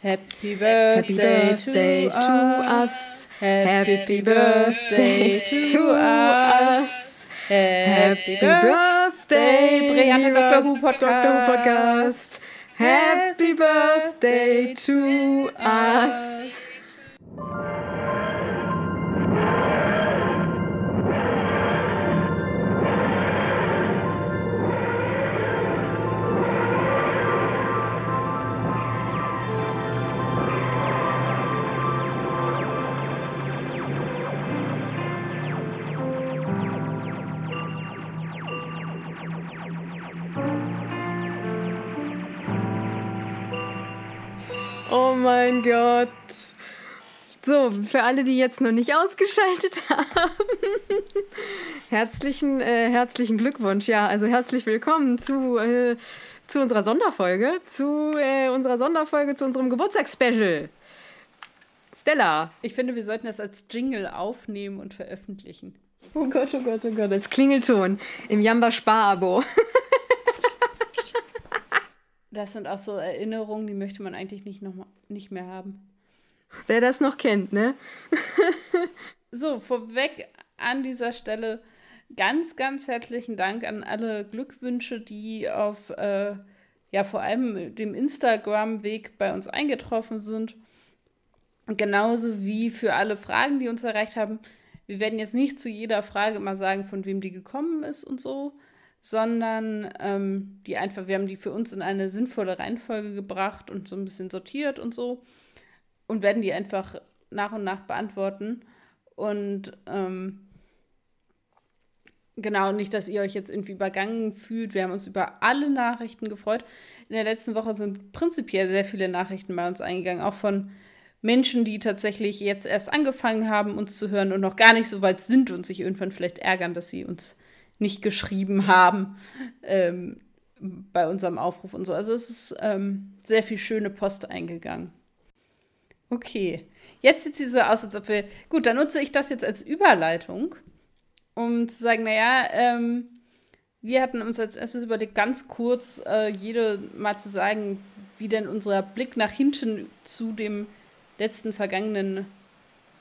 Happy birthday, Happy birthday to, to us. Happy birthday to us. Happy birthday, Brianna Dr. Who Podcast. Happy birthday to us. Mein Gott. So, für alle, die jetzt noch nicht ausgeschaltet haben, herzlichen, äh, herzlichen Glückwunsch. Ja, also herzlich willkommen zu, äh, zu unserer Sonderfolge, zu äh, unserer Sonderfolge, zu unserem Geburtstagsspecial. Stella. Ich finde, wir sollten das als Jingle aufnehmen und veröffentlichen. Oh Gott, oh Gott, oh Gott, als Klingelton im Jamba Spar-Abo. Das sind auch so Erinnerungen, die möchte man eigentlich nicht, noch mal, nicht mehr haben. Wer das noch kennt, ne? so, vorweg an dieser Stelle ganz, ganz herzlichen Dank an alle Glückwünsche, die auf, äh, ja, vor allem dem Instagram-Weg bei uns eingetroffen sind. Genauso wie für alle Fragen, die uns erreicht haben. Wir werden jetzt nicht zu jeder Frage mal sagen, von wem die gekommen ist und so sondern ähm, die einfach, wir haben die für uns in eine sinnvolle Reihenfolge gebracht und so ein bisschen sortiert und so und werden die einfach nach und nach beantworten. Und ähm, genau, nicht, dass ihr euch jetzt irgendwie übergangen fühlt. Wir haben uns über alle Nachrichten gefreut. In der letzten Woche sind prinzipiell sehr viele Nachrichten bei uns eingegangen, auch von Menschen, die tatsächlich jetzt erst angefangen haben, uns zu hören und noch gar nicht so weit sind und sich irgendwann vielleicht ärgern, dass sie uns nicht geschrieben haben ähm, bei unserem Aufruf und so. Also es ist ähm, sehr viel schöne Post eingegangen. Okay, jetzt sieht sie so aus, als ob wir. Gut, dann nutze ich das jetzt als Überleitung, um zu sagen, naja, ähm, wir hatten uns als erstes überlegt, ganz kurz äh, jede mal zu sagen, wie denn unser Blick nach hinten zu dem letzten vergangenen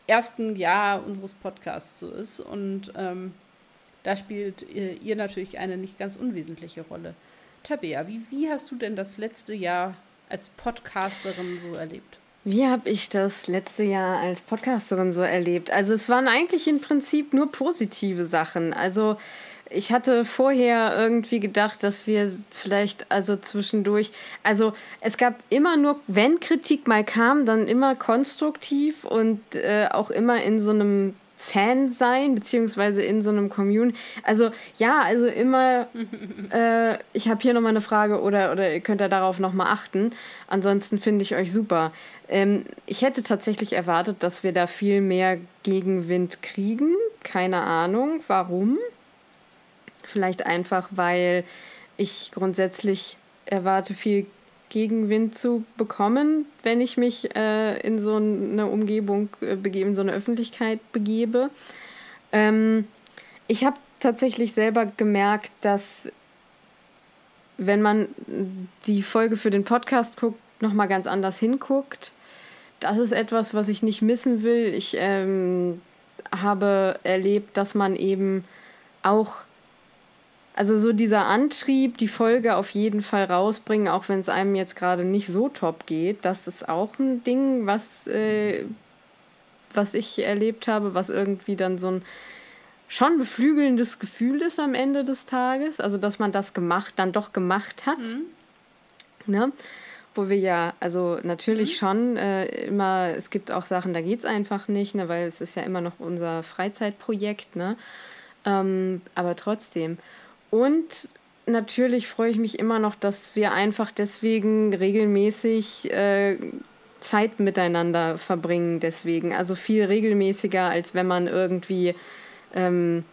ersten Jahr unseres Podcasts so ist. Und ähm, da spielt ihr natürlich eine nicht ganz unwesentliche Rolle. Tabea, wie, wie hast du denn das letzte Jahr als Podcasterin so erlebt? Wie habe ich das letzte Jahr als Podcasterin so erlebt? Also es waren eigentlich im Prinzip nur positive Sachen. Also ich hatte vorher irgendwie gedacht, dass wir vielleicht also zwischendurch, also es gab immer nur, wenn Kritik mal kam, dann immer konstruktiv und äh, auch immer in so einem Fan sein, beziehungsweise in so einem Commune. Also ja, also immer, äh, ich habe hier nochmal eine Frage oder, oder ihr könnt da darauf nochmal achten. Ansonsten finde ich euch super. Ähm, ich hätte tatsächlich erwartet, dass wir da viel mehr Gegenwind kriegen. Keine Ahnung, warum. Vielleicht einfach, weil ich grundsätzlich erwarte viel Gegenwind zu bekommen, wenn ich mich äh, in so eine Umgebung äh, begebe, in so eine Öffentlichkeit begebe. Ähm, ich habe tatsächlich selber gemerkt, dass wenn man die Folge für den Podcast guckt, nochmal ganz anders hinguckt. Das ist etwas, was ich nicht missen will. Ich ähm, habe erlebt, dass man eben auch also so dieser Antrieb, die Folge auf jeden Fall rausbringen, auch wenn es einem jetzt gerade nicht so top geht, das ist auch ein Ding, was, äh, was ich erlebt habe, was irgendwie dann so ein schon beflügelndes Gefühl ist am Ende des Tages. Also dass man das gemacht, dann doch gemacht hat. Mhm. Ne? Wo wir ja, also natürlich mhm. schon äh, immer, es gibt auch Sachen, da geht es einfach nicht, ne, weil es ist ja immer noch unser Freizeitprojekt, ne? Ähm, aber trotzdem. Und natürlich freue ich mich immer noch, dass wir einfach deswegen regelmäßig äh, Zeit miteinander verbringen. Deswegen, also viel regelmäßiger, als wenn man irgendwie, ähm,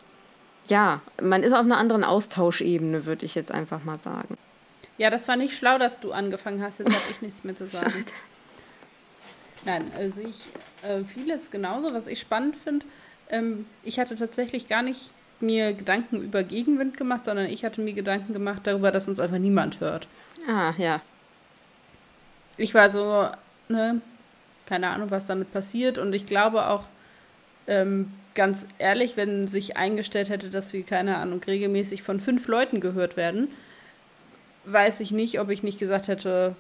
ja, man ist auf einer anderen Austauschebene, würde ich jetzt einfach mal sagen. Ja, das war nicht schlau, dass du angefangen hast, jetzt habe ich nichts mehr zu sagen. Schade. Nein, also ich, äh, vieles genauso, was ich spannend finde. Ähm, ich hatte tatsächlich gar nicht mir Gedanken über Gegenwind gemacht, sondern ich hatte mir Gedanken gemacht darüber, dass uns einfach niemand hört. Ah, ja. Ich war so, ne, keine Ahnung, was damit passiert. Und ich glaube auch, ähm, ganz ehrlich, wenn sich eingestellt hätte, dass wir, keine Ahnung, regelmäßig von fünf Leuten gehört werden, weiß ich nicht, ob ich nicht gesagt hätte,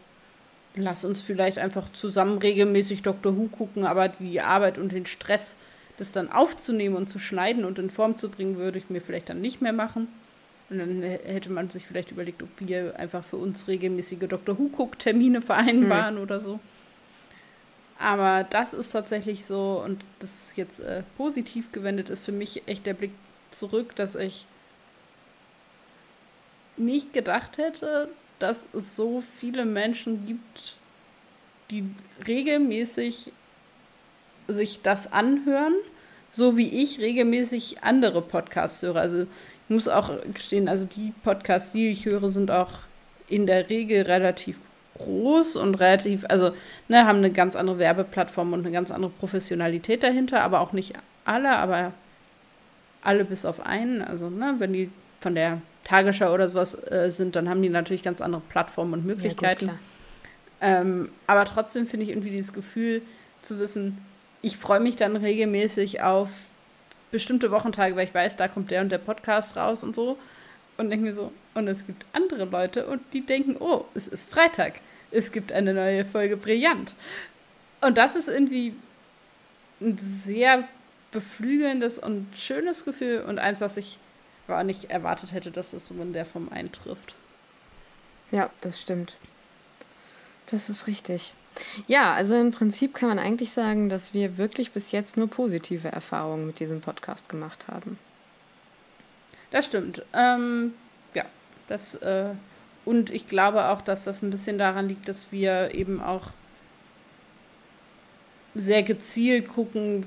lass uns vielleicht einfach zusammen regelmäßig Dr. Who gucken, aber die Arbeit und den Stress, das dann aufzunehmen und zu schneiden und in Form zu bringen, würde ich mir vielleicht dann nicht mehr machen. Und dann hätte man sich vielleicht überlegt, ob wir einfach für uns regelmäßige Dr. Who-Guck-Termine vereinbaren hm. oder so. Aber das ist tatsächlich so, und das jetzt äh, positiv gewendet ist für mich echt der Blick zurück, dass ich nicht gedacht hätte, dass es so viele Menschen gibt, die regelmäßig sich das anhören, so wie ich regelmäßig andere Podcasts höre. Also ich muss auch gestehen, also die Podcasts, die ich höre, sind auch in der Regel relativ groß und relativ, also ne, haben eine ganz andere Werbeplattform und eine ganz andere Professionalität dahinter, aber auch nicht alle, aber alle bis auf einen. Also ne, wenn die von der Tagesschau oder sowas äh, sind, dann haben die natürlich ganz andere Plattformen und Möglichkeiten. Ja, gut, ähm, aber trotzdem finde ich irgendwie dieses Gefühl zu wissen, ich freue mich dann regelmäßig auf bestimmte Wochentage, weil ich weiß, da kommt der und der Podcast raus und so. Und denke mir so, und es gibt andere Leute und die denken, oh, es ist Freitag. Es gibt eine neue Folge Brillant. Und das ist irgendwie ein sehr beflügelndes und schönes Gefühl und eins, was ich gar nicht erwartet hätte, dass es so in der Form eintrifft. Ja, das stimmt. Das ist richtig. Ja, also im Prinzip kann man eigentlich sagen, dass wir wirklich bis jetzt nur positive Erfahrungen mit diesem Podcast gemacht haben. Das stimmt. Ähm, ja, das äh, und ich glaube auch, dass das ein bisschen daran liegt, dass wir eben auch sehr gezielt gucken,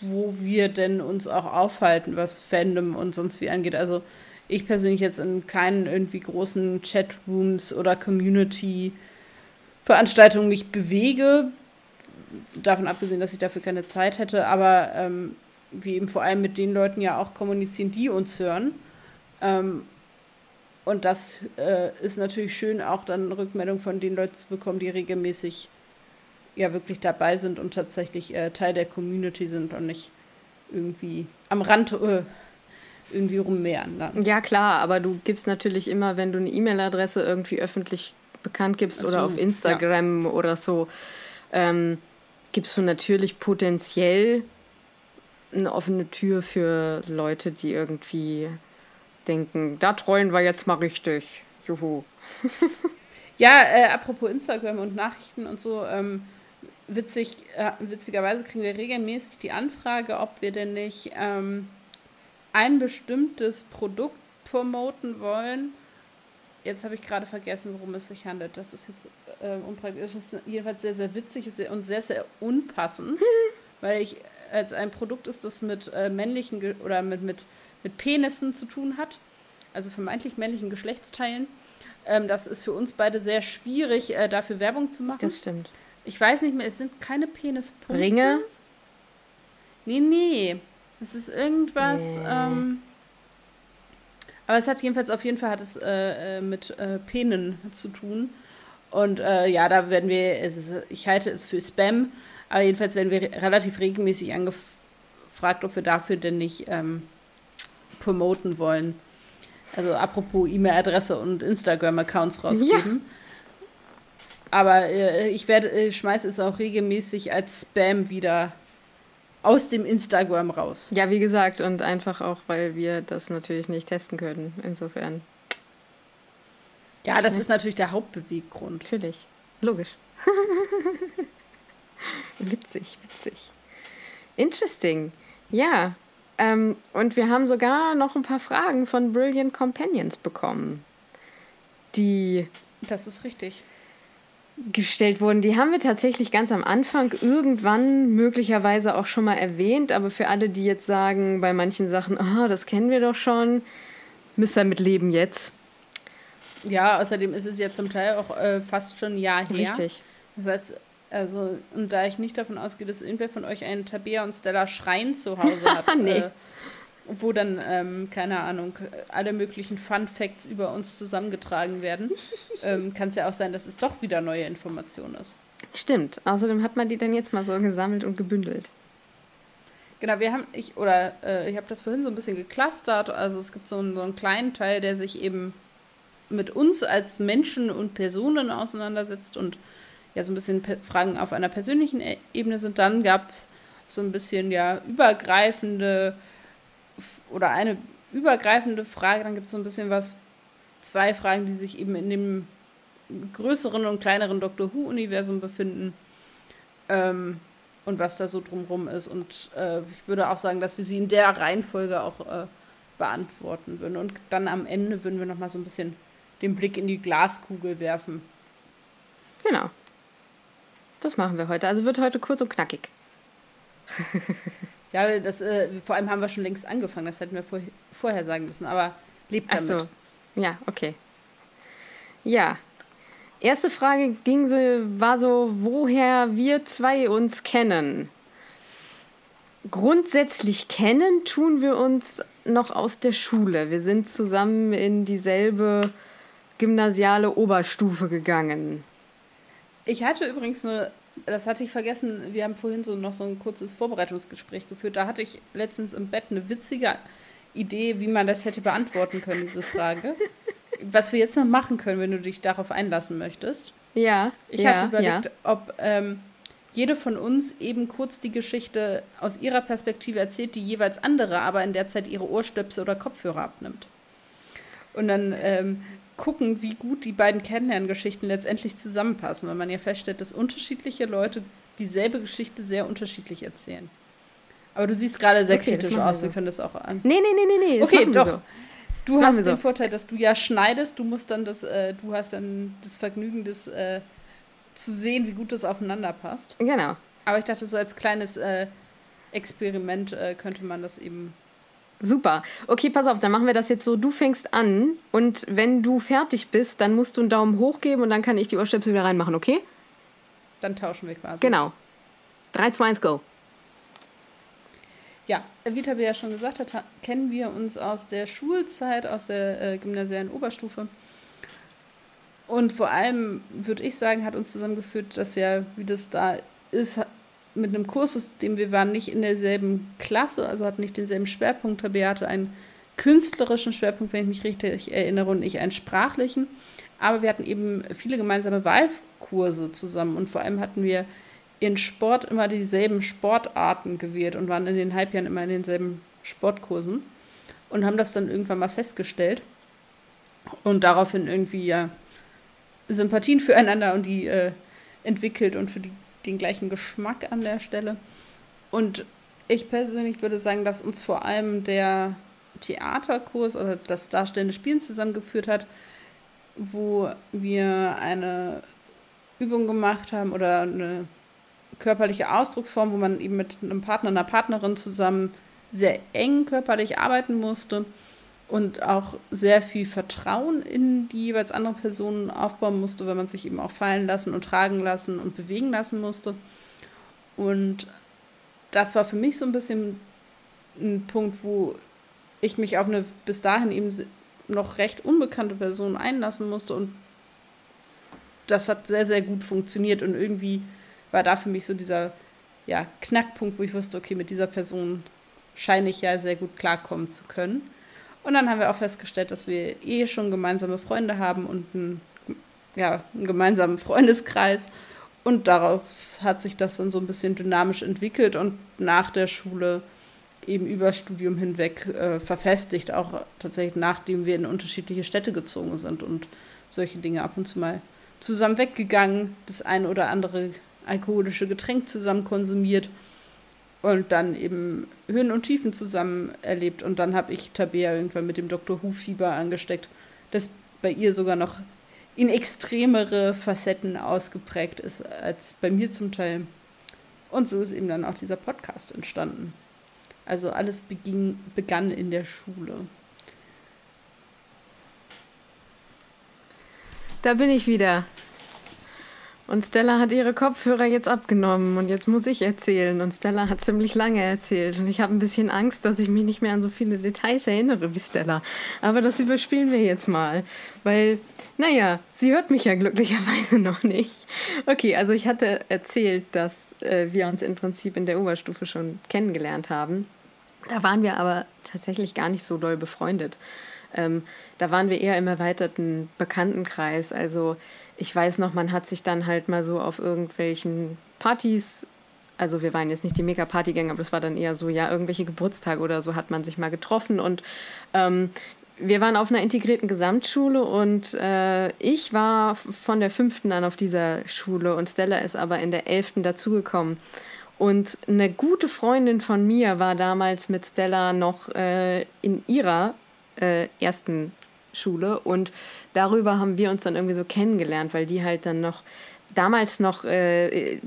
wo wir denn uns auch aufhalten, was Fandom und sonst wie angeht. Also ich persönlich jetzt in keinen irgendwie großen Chatrooms oder Community-Veranstaltungen mich bewege. Davon abgesehen, dass ich dafür keine Zeit hätte, aber ähm, wir eben vor allem mit den Leuten ja auch kommunizieren, die uns hören. Ähm, und das äh, ist natürlich schön, auch dann Rückmeldung von den Leuten zu bekommen, die regelmäßig ja wirklich dabei sind und tatsächlich äh, Teil der Community sind und nicht irgendwie am Rand äh, irgendwie rummehren. Ja, klar, aber du gibst natürlich immer, wenn du eine E-Mail-Adresse irgendwie öffentlich bekannt gibst so, oder auf Instagram ja. oder so, ähm, gibst du natürlich potenziell eine offene Tür für Leute, die irgendwie denken, da trollen wir jetzt mal richtig. Juhu. ja, äh, apropos Instagram und Nachrichten und so, ähm, witzig, äh, witzigerweise kriegen wir regelmäßig die Anfrage, ob wir denn nicht ähm, ein bestimmtes Produkt promoten wollen. Jetzt habe ich gerade vergessen, worum es sich handelt. Das ist jetzt äh, unpraktisch. Das ist jedenfalls sehr, sehr witzig und sehr, sehr unpassend, weil ich als ein Produkt ist, das mit äh, männlichen Ge oder mit, mit, mit Penissen zu tun hat, also vermeintlich männlichen Geschlechtsteilen. Ähm, das ist für uns beide sehr schwierig, äh, dafür Werbung zu machen. Das stimmt. Ich weiß nicht mehr, es sind keine Penispunkte. Ringe? Nee, nee. Es ist irgendwas. Nee. Ähm, aber es hat jedenfalls auf jeden Fall hat es äh, äh mit äh, Penen zu tun. Und äh, ja, da werden wir, ist, ich halte es für Spam, aber jedenfalls werden wir relativ regelmäßig angefragt, ob wir dafür denn nicht ähm, promoten wollen. Also apropos E-Mail-Adresse und Instagram-Accounts rausgeben. Ja. Aber äh, ich werde, äh, schmeiße es auch regelmäßig als Spam wieder aus dem Instagram raus. Ja, wie gesagt, und einfach auch, weil wir das natürlich nicht testen können. Insofern. Ja, das ne? ist natürlich der Hauptbeweggrund. Natürlich. Logisch. witzig, witzig. Interesting. Ja. Ähm, und wir haben sogar noch ein paar Fragen von Brilliant Companions bekommen. Die. Das ist richtig gestellt wurden, die haben wir tatsächlich ganz am Anfang irgendwann möglicherweise auch schon mal erwähnt, aber für alle, die jetzt sagen, bei manchen Sachen, ah, das kennen wir doch schon, müsst ihr mit leben jetzt. Ja, außerdem ist es ja zum Teil auch äh, fast schon ein Jahr her. Richtig. Das heißt, also, und da ich nicht davon ausgehe, dass irgendwer von euch einen Tabea und Stella Schrein zu Hause hat, nee. äh, wo dann, ähm, keine Ahnung, alle möglichen Fun Facts über uns zusammengetragen werden, ähm, kann es ja auch sein, dass es doch wieder neue Information ist. Stimmt. Außerdem hat man die dann jetzt mal so gesammelt und gebündelt. Genau, wir haben, ich, oder äh, ich habe das vorhin so ein bisschen geclustert. Also es gibt so einen, so einen kleinen Teil, der sich eben mit uns als Menschen und Personen auseinandersetzt und ja so ein bisschen Fragen auf einer persönlichen e-, Ebene sind. Dann gab es so ein bisschen ja übergreifende oder eine übergreifende Frage. Dann gibt es so ein bisschen was, zwei Fragen, die sich eben in dem größeren und kleineren Doctor Who-Universum befinden. Ähm, und was da so drumherum ist. Und äh, ich würde auch sagen, dass wir sie in der Reihenfolge auch äh, beantworten würden. Und dann am Ende würden wir nochmal so ein bisschen den Blick in die Glaskugel werfen. Genau. Das machen wir heute. Also wird heute kurz und knackig. ja, das, äh, vor allem haben wir schon längst angefangen. Das hätten wir vor, vorher sagen müssen. Aber lebt damit. Ach so. Ja, okay. Ja. Erste Frage ging so, war so, woher wir zwei uns kennen. Grundsätzlich kennen tun wir uns noch aus der Schule. Wir sind zusammen in dieselbe gymnasiale Oberstufe gegangen. Ich hatte übrigens eine, das hatte ich vergessen, wir haben vorhin so noch so ein kurzes Vorbereitungsgespräch geführt. Da hatte ich letztens im Bett eine witzige Idee, wie man das hätte beantworten können, diese Frage. Was wir jetzt noch machen können, wenn du dich darauf einlassen möchtest. Ja. Ich ja, hatte überlegt, ja. ob ähm, jede von uns eben kurz die Geschichte aus ihrer Perspektive erzählt, die jeweils andere aber in der Zeit ihre Ohrstöpsel oder Kopfhörer abnimmt. Und dann ähm, gucken, wie gut die beiden Kennenlerngeschichten letztendlich zusammenpassen, weil man ja feststellt, dass unterschiedliche Leute dieselbe Geschichte sehr unterschiedlich erzählen. Aber du siehst gerade sehr okay, kritisch aus, so. wir können das auch an. Nee, nee, nee, nee, nee. Okay, doch. So. Du hast den so. Vorteil, dass du ja schneidest, du musst dann das, äh, du hast dann das Vergnügen, das äh, zu sehen, wie gut das aufeinander passt. Genau. Aber ich dachte, so als kleines äh, Experiment äh, könnte man das eben Super. Okay, pass auf, dann machen wir das jetzt so. Du fängst an und wenn du fertig bist, dann musst du einen Daumen hoch geben und dann kann ich die Ohrstöpsel wieder reinmachen, okay? Dann tauschen wir quasi. Genau. 3, 2, 1, go. Ja, wie Tabi ja schon gesagt hat, kennen wir uns aus der Schulzeit, aus der äh, gymnasialen Oberstufe. Und vor allem, würde ich sagen, hat uns zusammengeführt, dass ja, wie das da ist, mit einem Kurssystem, wir waren nicht in derselben Klasse, also hatten nicht denselben Schwerpunkt. Tabea hatte einen künstlerischen Schwerpunkt, wenn ich mich richtig erinnere, und ich einen sprachlichen. Aber wir hatten eben viele gemeinsame Wahlkurse zusammen und vor allem hatten wir in Sport immer dieselben Sportarten gewählt und waren in den Halbjahren immer in denselben Sportkursen und haben das dann irgendwann mal festgestellt und daraufhin irgendwie ja Sympathien füreinander und die äh, entwickelt und für die den gleichen Geschmack an der Stelle. Und ich persönlich würde sagen, dass uns vor allem der Theaterkurs oder das darstellende Spielen zusammengeführt hat, wo wir eine Übung gemacht haben oder eine körperliche Ausdrucksform, wo man eben mit einem Partner, einer Partnerin zusammen sehr eng körperlich arbeiten musste und auch sehr viel Vertrauen in die jeweils andere Person aufbauen musste, weil man sich eben auch fallen lassen und tragen lassen und bewegen lassen musste. Und das war für mich so ein bisschen ein Punkt, wo ich mich auf eine bis dahin eben noch recht unbekannte Person einlassen musste und das hat sehr, sehr gut funktioniert und irgendwie war da für mich so dieser ja, Knackpunkt, wo ich wusste, okay, mit dieser Person scheine ich ja sehr gut klarkommen zu können. Und dann haben wir auch festgestellt, dass wir eh schon gemeinsame Freunde haben und einen, ja, einen gemeinsamen Freundeskreis. Und daraus hat sich das dann so ein bisschen dynamisch entwickelt und nach der Schule eben über Studium hinweg äh, verfestigt, auch tatsächlich nachdem wir in unterschiedliche Städte gezogen sind und solche Dinge ab und zu mal zusammen weggegangen, das ein oder andere alkoholische Getränk zusammen konsumiert und dann eben Höhen und Tiefen zusammen erlebt. Und dann habe ich Tabea irgendwann mit dem Dr. Who-Fieber angesteckt, das bei ihr sogar noch in extremere Facetten ausgeprägt ist als bei mir zum Teil. Und so ist eben dann auch dieser Podcast entstanden. Also alles beging, begann in der Schule. Da bin ich wieder. Und Stella hat ihre Kopfhörer jetzt abgenommen und jetzt muss ich erzählen. Und Stella hat ziemlich lange erzählt. Und ich habe ein bisschen Angst, dass ich mich nicht mehr an so viele Details erinnere wie Stella. Aber das überspielen wir jetzt mal. Weil, naja, sie hört mich ja glücklicherweise noch nicht. Okay, also ich hatte erzählt, dass äh, wir uns im Prinzip in der Oberstufe schon kennengelernt haben. Da waren wir aber tatsächlich gar nicht so doll befreundet. Ähm, da waren wir eher im erweiterten Bekanntenkreis. Also ich weiß noch, man hat sich dann halt mal so auf irgendwelchen Partys, also wir waren jetzt nicht die Mega-Partygänger, aber das war dann eher so, ja, irgendwelche Geburtstage oder so hat man sich mal getroffen und ähm, wir waren auf einer integrierten Gesamtschule und äh, ich war von der fünften an auf dieser Schule und Stella ist aber in der elften dazugekommen. Und eine gute Freundin von mir war damals mit Stella noch äh, in ihrer äh, ersten Schule und darüber haben wir uns dann irgendwie so kennengelernt, weil die halt dann noch damals noch äh,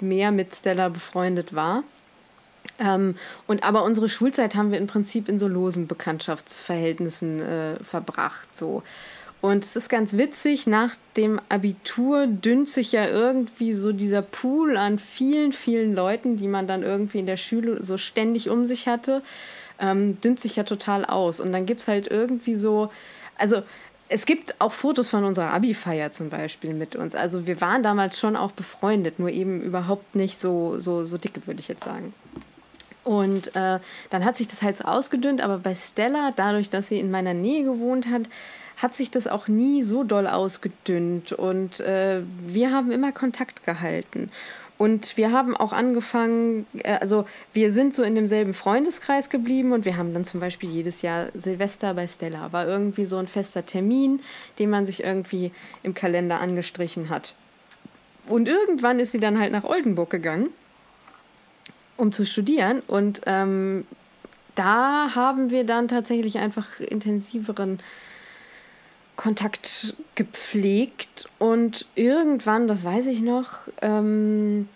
mehr mit Stella befreundet war. Ähm, und aber unsere Schulzeit haben wir im Prinzip in so losen Bekanntschaftsverhältnissen äh, verbracht. So. Und es ist ganz witzig, nach dem Abitur dünnt sich ja irgendwie so dieser Pool an vielen, vielen Leuten, die man dann irgendwie in der Schule so ständig um sich hatte ähm, dünnt sich ja total aus. Und dann gibt es halt irgendwie so, also es gibt auch Fotos von unserer Abi-Feier zum Beispiel mit uns. Also wir waren damals schon auch befreundet, nur eben überhaupt nicht so, so, so dicke, würde ich jetzt sagen. Und äh, dann hat sich das halt so ausgedünnt, aber bei Stella, dadurch, dass sie in meiner Nähe gewohnt hat, hat sich das auch nie so doll ausgedünnt. Und äh, wir haben immer Kontakt gehalten. Und wir haben auch angefangen, äh, also wir sind so in demselben Freundeskreis geblieben und wir haben dann zum Beispiel jedes Jahr Silvester bei Stella. War irgendwie so ein fester Termin, den man sich irgendwie im Kalender angestrichen hat. Und irgendwann ist sie dann halt nach Oldenburg gegangen, um zu studieren. Und ähm, da haben wir dann tatsächlich einfach intensiveren Kontakt gepflegt und irgendwann, das weiß ich noch, ähm,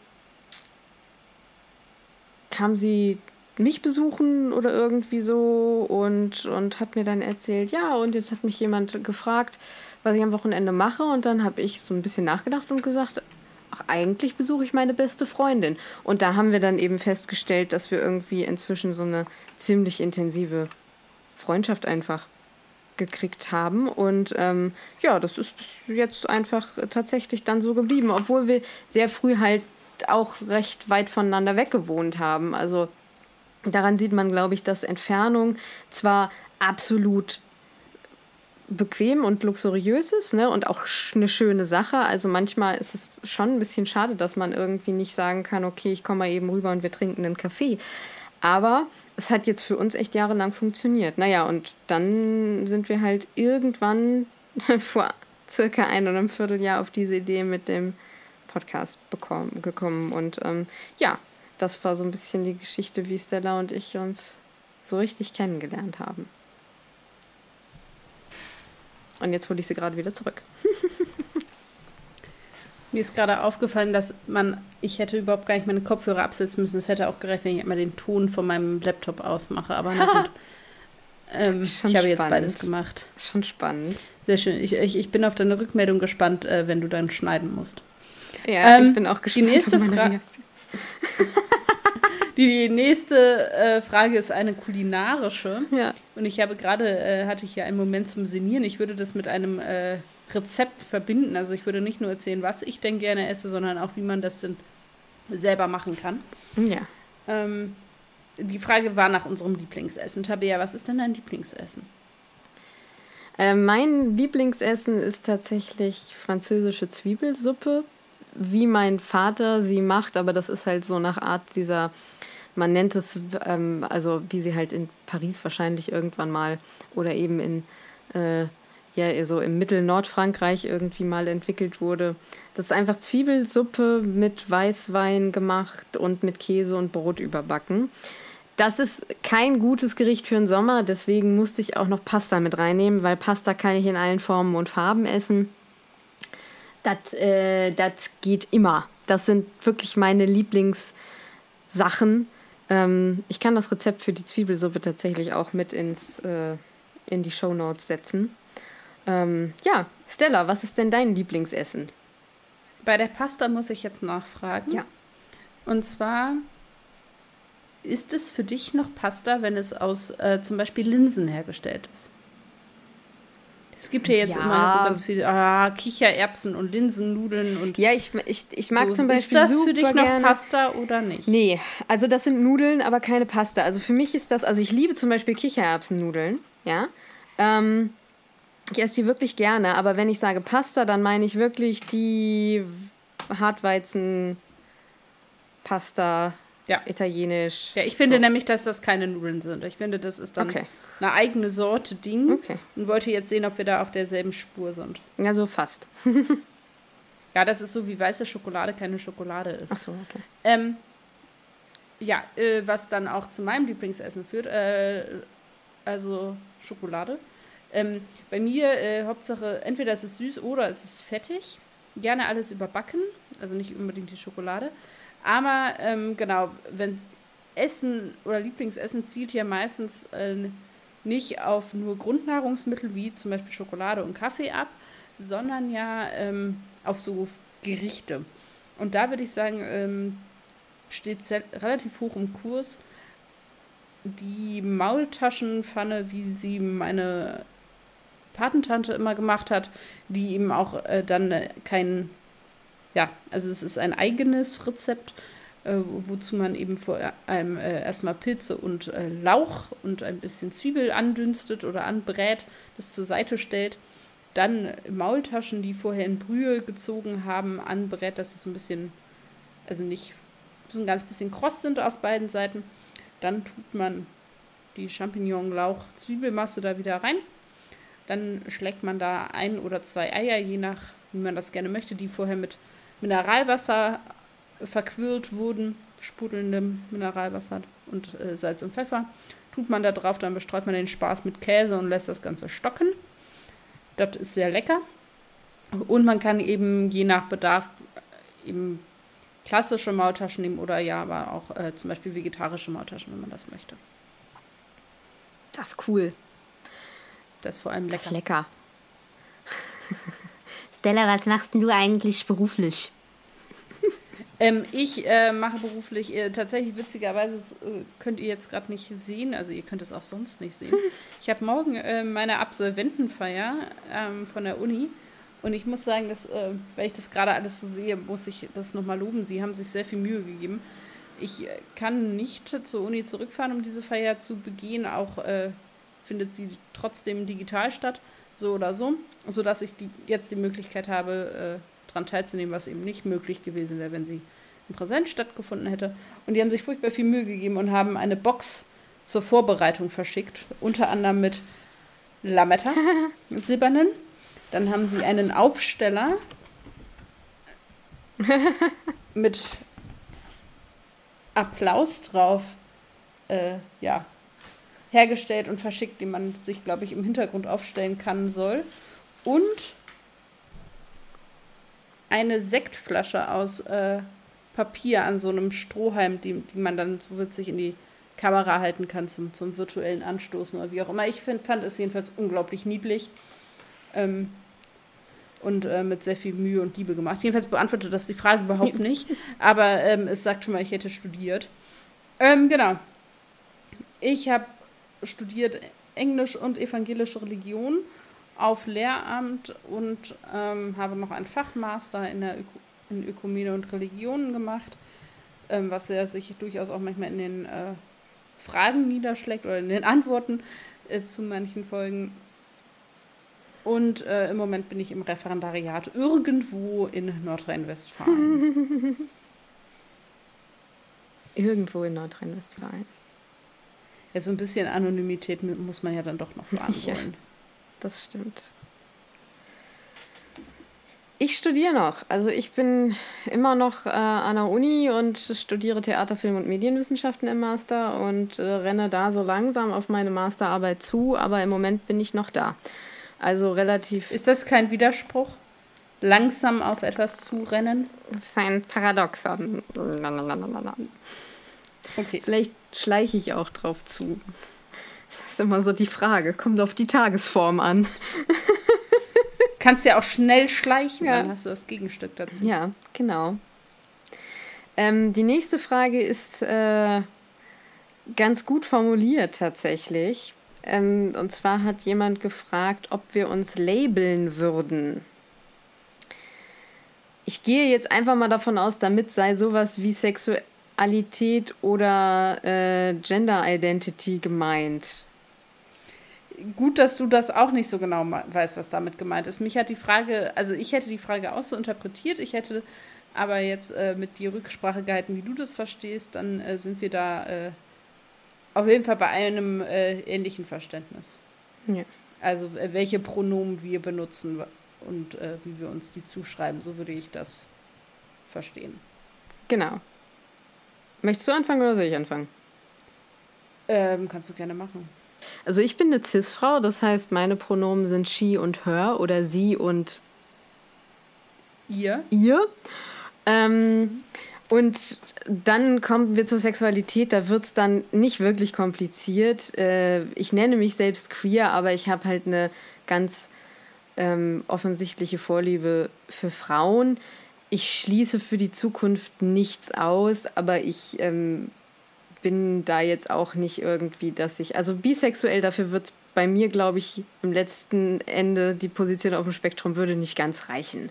kam sie mich besuchen oder irgendwie so und, und hat mir dann erzählt, ja, und jetzt hat mich jemand gefragt, was ich am Wochenende mache und dann habe ich so ein bisschen nachgedacht und gesagt, ach, eigentlich besuche ich meine beste Freundin. Und da haben wir dann eben festgestellt, dass wir irgendwie inzwischen so eine ziemlich intensive Freundschaft einfach gekriegt haben. Und ähm, ja, das ist jetzt einfach tatsächlich dann so geblieben, obwohl wir sehr früh halt auch recht weit voneinander weg gewohnt haben. Also daran sieht man, glaube ich, dass Entfernung zwar absolut bequem und luxuriös ist ne? und auch eine schöne Sache. Also manchmal ist es schon ein bisschen schade, dass man irgendwie nicht sagen kann, okay, ich komme mal eben rüber und wir trinken einen Kaffee. Aber es hat jetzt für uns echt jahrelang funktioniert. Naja, und dann sind wir halt irgendwann vor circa ein oder einem Vierteljahr auf diese Idee mit dem Podcast bekommen, gekommen. Und ähm, ja, das war so ein bisschen die Geschichte, wie Stella und ich uns so richtig kennengelernt haben. Und jetzt hole ich sie gerade wieder zurück. Mir ist gerade aufgefallen, dass man, ich hätte überhaupt gar nicht meine Kopfhörer absetzen müssen. Es hätte auch gereicht, wenn ich immer den Ton von meinem Laptop ausmache. Aber na gut. Ähm, ich habe spannend. jetzt beides gemacht. Schon spannend. Sehr schön. Ich, ich, ich bin auf deine Rückmeldung gespannt, äh, wenn du dann schneiden musst. Ja, ähm, ich bin auch gespannt. Die nächste Frage. Die nächste äh, Frage ist eine kulinarische. Ja. Und ich habe gerade, äh, hatte ich ja einen Moment zum Senieren. Ich würde das mit einem äh, Rezept verbinden. Also ich würde nicht nur erzählen, was ich denn gerne esse, sondern auch, wie man das denn selber machen kann. Ja. Ähm, die Frage war nach unserem Lieblingsessen. Tabea, was ist denn dein Lieblingsessen? Äh, mein Lieblingsessen ist tatsächlich französische Zwiebelsuppe, wie mein Vater sie macht, aber das ist halt so nach Art dieser, man nennt es, ähm, also wie sie halt in Paris wahrscheinlich irgendwann mal oder eben in äh, ja so im Mittel-Nordfrankreich irgendwie mal entwickelt wurde. Das ist einfach Zwiebelsuppe mit Weißwein gemacht und mit Käse und Brot überbacken. Das ist kein gutes Gericht für den Sommer, deswegen musste ich auch noch Pasta mit reinnehmen, weil Pasta kann ich in allen Formen und Farben essen. Das äh, geht immer. Das sind wirklich meine Lieblingssachen. Ähm, ich kann das Rezept für die Zwiebelsuppe tatsächlich auch mit ins, äh, in die Show Notes setzen. Ähm, ja, Stella, was ist denn dein Lieblingsessen? Bei der Pasta muss ich jetzt nachfragen. Ja. Und zwar, ist es für dich noch Pasta, wenn es aus äh, zum Beispiel Linsen hergestellt ist? Es gibt ja jetzt Ja. immer so ganz viele ah, Kichererbsen und Linsennudeln und Ja, ich, ich, ich mag so. zum Beispiel Ist das für dich noch gerne. Pasta oder nicht? Nee, also das sind Nudeln, aber keine Pasta. Also für mich ist das, also ich liebe zum Beispiel Kichererbsennudeln, ja. Ähm, ich esse die wirklich gerne, aber wenn ich sage Pasta, dann meine ich wirklich die Hartweizen Pasta, Ja. italienisch. Ja, ich finde so. nämlich, dass das keine Nudeln sind. Ich finde, das ist dann Okay. eine eigene Sorte Ding Okay. und wollte jetzt sehen, ob wir da auf derselben Spur sind. Ja, so fast. Ja, das ist so wie weiße Schokolade keine Schokolade ist. Ach so, okay. Ähm, ja, äh, was dann auch zu meinem Lieblingsessen führt, äh, also Schokolade. Ähm, bei mir äh, Hauptsache, entweder ist es süß oder es ist fettig. Gerne alles überbacken, also nicht unbedingt die Schokolade. Aber ähm, genau, wenn Essen oder Lieblingsessen zielt ja meistens äh, nicht auf nur Grundnahrungsmittel wie zum Beispiel Schokolade und Kaffee ab, sondern ja ähm, auf so Gerichte. Und da würde ich sagen, ähm, steht relativ hoch im Kurs die Maultaschenpfanne, wie sie meine Patentante immer gemacht hat, die eben auch äh, dann äh, kein, ja, also es ist ein eigenes Rezept, äh, wozu man eben vor allem äh, erstmal Pilze und äh, Lauch und ein bisschen Zwiebel andünstet oder anbrät, das zur Seite stellt. Dann Maultaschen, die vorher in Brühe gezogen haben, anbrät, dass es ein bisschen, also nicht so ein ganz bisschen kross sind auf beiden Seiten. Dann tut man die Champignon, Lauch, Zwiebelmasse da wieder rein. Dann schlägt man da ein oder zwei Eier, je nach wie man das gerne möchte, die vorher mit Mineralwasser verquirlt wurden, sprudelndem Mineralwasser und äh, Salz und Pfeffer. Tut man da drauf, dann bestreut man den Spaß mit Käse und lässt das Ganze stocken. Das ist sehr lecker. Und man kann eben je nach Bedarf äh, eben klassische Maultaschen nehmen oder ja, aber auch äh, zum Beispiel vegetarische Maultaschen, wenn man das möchte. Das ist cool. Das ist vor allem Das lecker. ist lecker. Stella, was machst du eigentlich beruflich? Ähm, ich äh, mache beruflich äh, tatsächlich witzigerweise, das äh, könnt ihr jetzt gerade nicht sehen, also ihr könnt es auch sonst nicht sehen. Ich habe morgen äh, meine Absolventenfeier ähm, von der Uni und ich muss sagen, dass, äh, weil ich das gerade alles so sehe, muss ich das nochmal loben. Sie haben sich sehr viel Mühe gegeben. Ich äh, kann nicht zur Uni zurückfahren, um diese Feier zu begehen. Auch findet sie trotzdem digital statt, so oder so, sodass ich die, jetzt die Möglichkeit habe, äh, daran teilzunehmen, was eben nicht möglich gewesen wäre, wenn sie in Präsenz stattgefunden hätte. Und die haben sich furchtbar viel Mühe gegeben und haben eine Box zur Vorbereitung verschickt, unter anderem mit Lametta, silbernen. Dann haben sie einen Aufsteller mit Applaus drauf, äh, ja, hergestellt und verschickt, die man sich, glaube ich, im Hintergrund aufstellen kann soll. Und eine Sektflasche aus äh, Papier an so einem Strohhalm, die, die man dann so witzig in die Kamera halten kann zum, zum virtuellen Anstoßen oder wie auch immer. Ich find, fand es jedenfalls unglaublich niedlich ähm, und äh, mit sehr viel Mühe und Liebe gemacht. Jedenfalls beantwortet das die Frage überhaupt nicht, aber ähm, es sagt schon mal, ich hätte studiert. Ähm, genau. Ich habe studiert Englisch und evangelische Religion auf Lehramt und ähm, habe noch einen Fachmaster in der Öko in Ökumene und Religionen gemacht, ähm, was ja sich durchaus auch manchmal in den äh, Fragen niederschlägt oder in den Antworten äh, zu manchen Folgen. Und äh, im Moment bin ich im Referendariat irgendwo in Nordrhein-Westfalen. Irgendwo in Nordrhein-Westfalen. Ja, so ein bisschen Anonymität mu- muss man ja dann doch noch wahren Ja. Das stimmt. Ich studiere noch. Also ich bin immer noch äh, an der Uni und studiere Theater, Film und Medienwissenschaften im Master und äh, renne da so langsam auf meine Masterarbeit zu, aber im Moment bin ich noch da. Also relativ Ist das kein Widerspruch? Langsam auf etwas zurennen? Das ist ein Paradoxon. Okay. Vielleicht schleiche ich auch drauf zu. Das ist immer so die Frage. Kommt auf die Tagesform an. kannst ja auch schnell schleichen, ja. dann hast du das Gegenstück dazu. Ja, genau. Ähm, die nächste Frage ist äh, ganz gut formuliert tatsächlich. Ähm, und zwar hat jemand gefragt, ob wir uns labeln würden. Ich gehe jetzt einfach mal davon aus, damit sei sowas wie Sexualität oder äh, Gender Identity gemeint. Gut, dass du das auch nicht so genau weißt, was damit gemeint ist. Mich hat die Frage, also ich hätte die Frage auch so interpretiert, ich hätte aber jetzt äh, mit dir Rücksprache gehalten, wie du das verstehst, dann äh, sind wir da äh, auf jeden Fall bei einem äh, ähnlichen Verständnis. Ja. Also äh, welche Pronomen wir benutzen und wie wir uns die zuschreiben, so würde ich das verstehen. Genau. Möchtest du anfangen oder soll ich anfangen? Ähm, kannst du gerne machen. Also ich bin eine Cis-Frau, das heißt, meine Pronomen sind she und her oder sie und ihr. Ihr. Ähm, und dann kommen wir zur Sexualität, da wird es dann nicht wirklich kompliziert. Äh, ich nenne mich selbst queer, aber ich habe halt eine ganz ähm, offensichtliche Vorliebe für Frauen. Ich schließe für die Zukunft nichts aus, aber ich ähm, bin da jetzt auch nicht irgendwie, dass ich, also bisexuell, dafür wird bei mir, glaube ich, im letzten Ende die Position auf dem Spektrum würde nicht ganz reichen.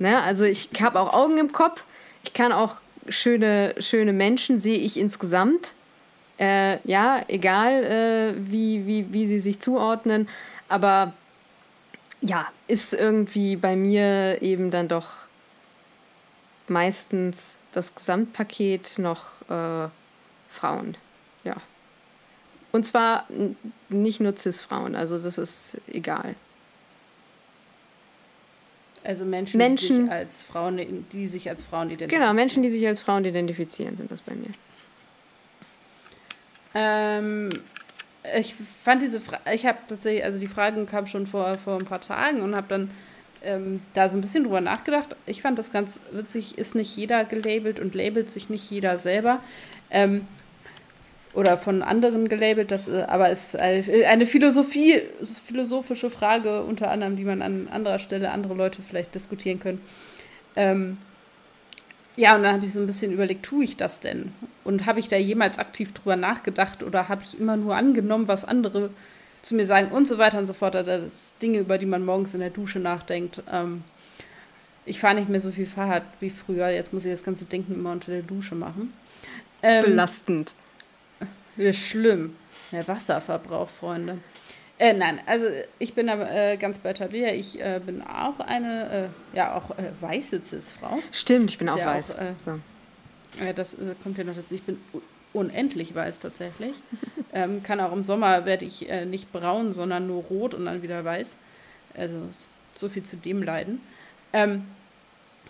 Ne? Also ich habe auch Augen im Kopf, ich kann auch schöne, schöne Menschen sehe ich insgesamt. Äh, ja, egal äh, wie, wie, wie sie sich zuordnen. Aber ja, ist irgendwie bei mir eben dann doch meistens das Gesamtpaket noch äh, Frauen. Ja. Und zwar nicht nur Cis-Frauen, also das ist egal. Also Menschen, Menschen, die sich als Frauen, die sich als Frauen identifizieren. Genau, Menschen, die sich als Frauen identifizieren, sind das bei mir. Ähm, ich fand diese Frage, ich habe tatsächlich, also die Fragen kamen schon vor, vor ein paar Tagen und habe dann ähm, da so ein bisschen drüber nachgedacht. Ich fand das ganz witzig, ist nicht jeder gelabelt und labelt sich nicht jeder selber. Ähm, oder von anderen gelabelt, das äh, aber ist eine Philosophie, philosophische Frage unter anderem, die man an anderer Stelle andere Leute vielleicht diskutieren können. Ähm, ja, und dann habe ich so ein bisschen überlegt, tue ich das denn? Und habe ich da jemals aktiv drüber nachgedacht oder habe ich immer nur angenommen, was andere zu mir sagen und so weiter und so fort. Das sind Dinge, über die man morgens in der Dusche nachdenkt. Ähm, ich fahre nicht mehr so viel Fahrrad wie früher. Jetzt muss ich das ganze Denken immer unter der Dusche machen. Ähm, Belastend. Schlimm. Der Wasserverbrauch, Freunde. Äh, nein, also ich bin aber äh, ganz bei Tabea. Ich äh, bin auch eine, äh, ja, auch äh, weiße Cis-Frau. Stimmt, ich bin auch weiß. Auch, äh, so. das kommt ja noch dazu. Ich bin unendlich weiß tatsächlich. ähm, kann auch im Sommer werde ich nicht braun, sondern nur rot und dann wieder weiß. Also so viel zu dem leiden. Ähm,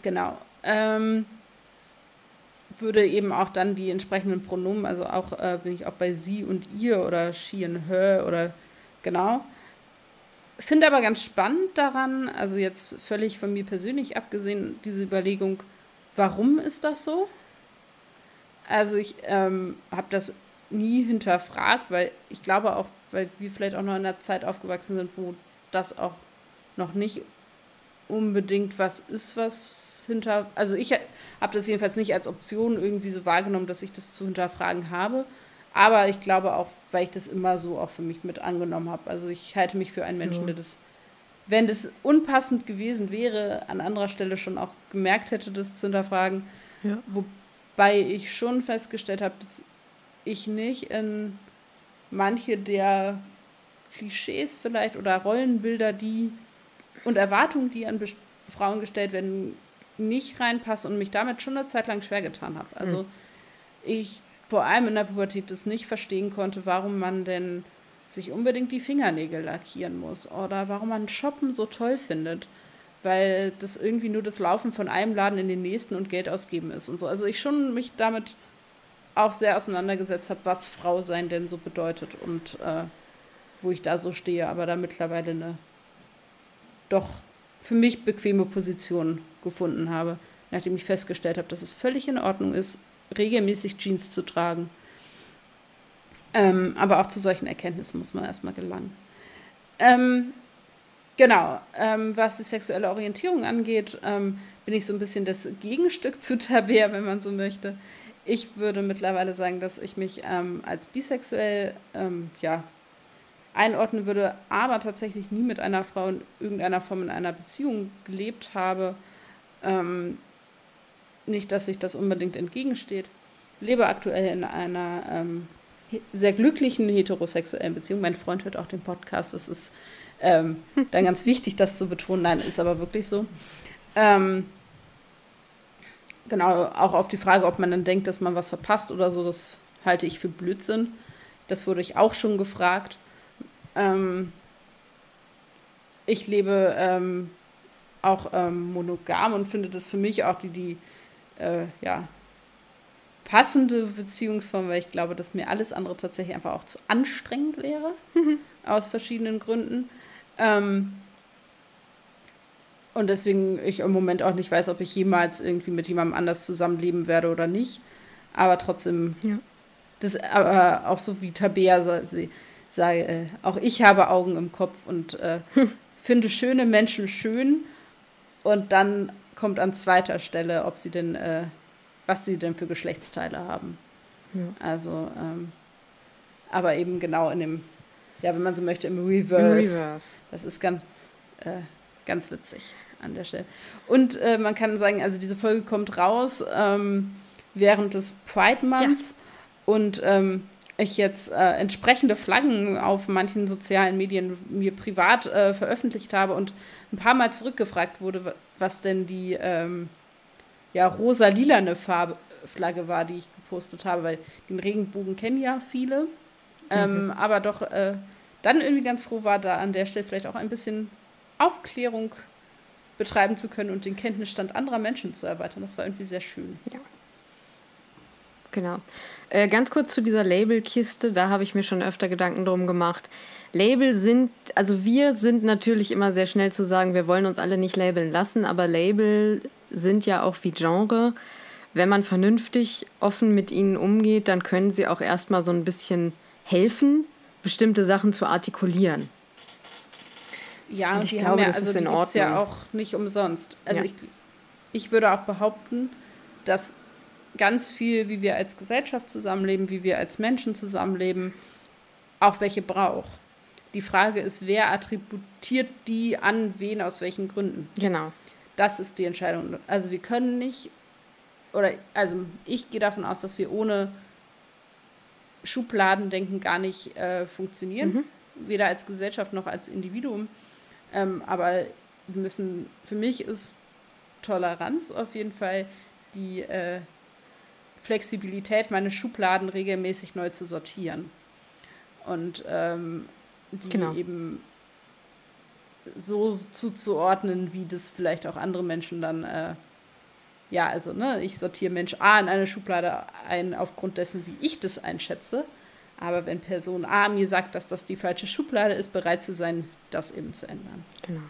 genau. Ähm, würde eben auch dann die entsprechenden Pronomen, also auch äh, bin ich auch bei sie und ihr oder she and her oder genau. Finde aber ganz spannend daran, also jetzt völlig von mir persönlich abgesehen, diese Überlegung, warum ist das so? Also ich ähm, habe das nie hinterfragt, weil ich glaube auch, weil wir vielleicht auch noch in einer Zeit aufgewachsen sind, wo das auch noch nicht unbedingt was ist, was hinter. Also ich habe das jedenfalls nicht als Option irgendwie so wahrgenommen, dass ich das zu hinterfragen habe. Aber ich glaube auch, weil ich das immer so auch für mich mit angenommen habe. Also ich halte mich für einen Menschen, ja. der das, wenn das unpassend gewesen wäre, an anderer Stelle schon auch gemerkt hätte, das zu hinterfragen. Ja. Wobei ich schon festgestellt habe, dass ich nicht in manche der Klischees vielleicht oder Rollenbilder, die und Erwartungen, die an Frauen gestellt werden, nicht reinpasse und mich damit schon eine Zeit lang schwer getan habe. Also mhm. ich vor allem in der Pubertät das nicht verstehen konnte, warum man denn sich unbedingt die Fingernägel lackieren muss oder warum man Shoppen so toll findet, weil das irgendwie nur das Laufen von einem Laden in den nächsten und Geld ausgeben ist und so. Also ich schon mich damit auch sehr auseinandergesetzt habe, was Frau sein denn so bedeutet und äh, wo ich da so stehe, aber da mittlerweile eine doch für mich bequeme Position gefunden habe, nachdem ich festgestellt habe, dass es völlig in Ordnung ist, regelmäßig Jeans zu tragen. Ähm, aber auch zu solchen Erkenntnissen muss man erstmal gelangen. Ähm, Genau, ähm, was die sexuelle Orientierung angeht, ähm, bin ich so ein bisschen das Gegenstück zu Tabea, wenn man so möchte. Ich würde mittlerweile sagen, dass ich mich ähm, als bisexuell ähm, ja, einordnen würde, aber tatsächlich nie mit einer Frau in irgendeiner Form in einer Beziehung gelebt habe. Ähm, nicht, dass sich das unbedingt entgegensteht. Lebe aktuell in einer ähm, sehr glücklichen heterosexuellen Beziehung. Mein Freund hört auch den Podcast. Es ist ähm, dann ganz wichtig, das zu betonen. Nein, ist aber wirklich so. Ähm, genau, auch auf die Frage, ob man dann denkt, dass man was verpasst oder so, das halte ich für Blödsinn. Das wurde ich auch schon gefragt. Ähm, ich lebe ähm, auch ähm, monogam und finde das für mich auch die, die äh, ja, passende Beziehungsform, weil ich glaube, dass mir alles andere tatsächlich einfach auch zu anstrengend wäre, mhm. aus verschiedenen Gründen. Ähm, und deswegen ich im Moment auch nicht weiß, ob ich jemals irgendwie mit jemandem anders zusammenleben werde oder nicht. Aber trotzdem, ja. das aber auch so wie Tabea sage, äh, auch ich habe Augen im Kopf und äh, hm. finde schöne Menschen schön. Und dann kommt an zweiter Stelle, ob sie denn, äh, was sie denn für Geschlechtsteile haben. Ja. Also, ähm, aber eben genau in dem, ja, wenn man so möchte, im Reverse. Im Reverse. Das ist ganz, äh, ganz witzig an der Stelle. Und äh, man kann sagen, also diese Folge kommt raus ähm, während des Pride Month. Ja. Und ähm, ich jetzt äh, entsprechende Flaggen auf manchen sozialen Medien mir privat äh, veröffentlicht habe und ein paar Mal zurückgefragt wurde, was denn die ähm, ja, rosa-lilane Flagge war, die ich gepostet habe, weil den Regenbogen kennen ja viele. Ähm, mhm. Aber doch äh, dann irgendwie ganz froh war, da an der Stelle vielleicht auch ein bisschen Aufklärung betreiben zu können und den Kenntnisstand anderer Menschen zu erweitern. Das war irgendwie sehr schön. Ja. Genau. Äh, ganz kurz zu dieser Labelkiste, da habe ich mir schon öfter Gedanken drum gemacht. Label sind, also wir sind natürlich immer sehr schnell zu sagen, wir wollen uns alle nicht labeln lassen, aber Label sind ja auch wie Genre. Wenn man vernünftig offen mit ihnen umgeht, dann können sie auch erstmal so ein bisschen helfen, bestimmte Sachen zu artikulieren. Ja, und ich glaube, ja, das also ist in Ordnung. ja auch nicht umsonst. Also ja. ich, ich würde auch behaupten, dass ganz viel, wie wir als Gesellschaft zusammenleben, wie wir als Menschen zusammenleben, auch welche braucht. Die Frage ist, wer attributiert die an wen, aus welchen Gründen? Genau. Das ist die Entscheidung. Also wir können nicht, oder also ich gehe davon aus, dass wir ohne Schubladendenken gar nicht äh, funktionieren, mhm. weder als Gesellschaft noch als Individuum. Ähm, aber wir müssen, für mich ist Toleranz auf jeden Fall die äh, Flexibilität, meine Schubladen regelmäßig neu zu sortieren. Und ähm, die genau. eben so zuzuordnen, wie das vielleicht auch andere Menschen dann, äh, ja, also, ne, ich sortiere Mensch A in eine Schublade ein aufgrund dessen, wie ich das einschätze. Aber wenn Person A mir sagt, dass das die falsche Schublade ist, bereit zu sein, das eben zu ändern. Genau.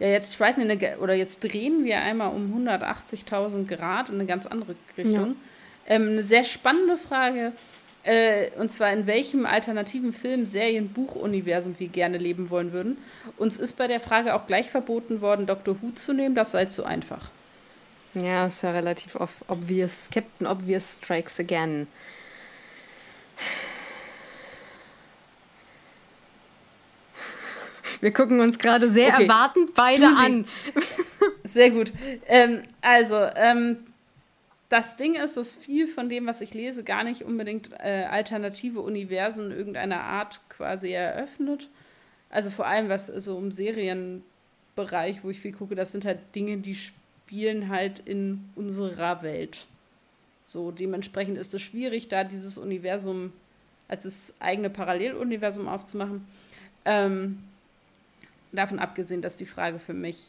Ja, jetzt schweifen wir eine, oder jetzt drehen wir einmal um 180.000 Grad in eine ganz andere Richtung. Ja. Ähm, eine sehr spannende Frage, äh, und zwar in welchem alternativen Film, Serien, Buchuniversum wir gerne leben wollen würden. Uns ist bei der Frage auch gleich verboten worden, Dr. Who zu nehmen, das sei zu einfach. Ja, ist ja relativ obvious. Captain Obvious Strikes Again. Wir gucken uns gerade sehr okay. erwartend beide an. Sehr gut. Ähm, also, ähm, das Ding ist, dass viel von dem, was ich lese, gar nicht unbedingt äh, alternative Universen irgendeiner Art quasi eröffnet. Also vor allem, was so im Serienbereich, wo ich viel gucke, das sind halt Dinge, die spielen halt in unserer Welt. So, dementsprechend ist es schwierig, da dieses Universum als das eigene Paralleluniversum aufzumachen. Ähm, davon abgesehen, dass die Frage für mich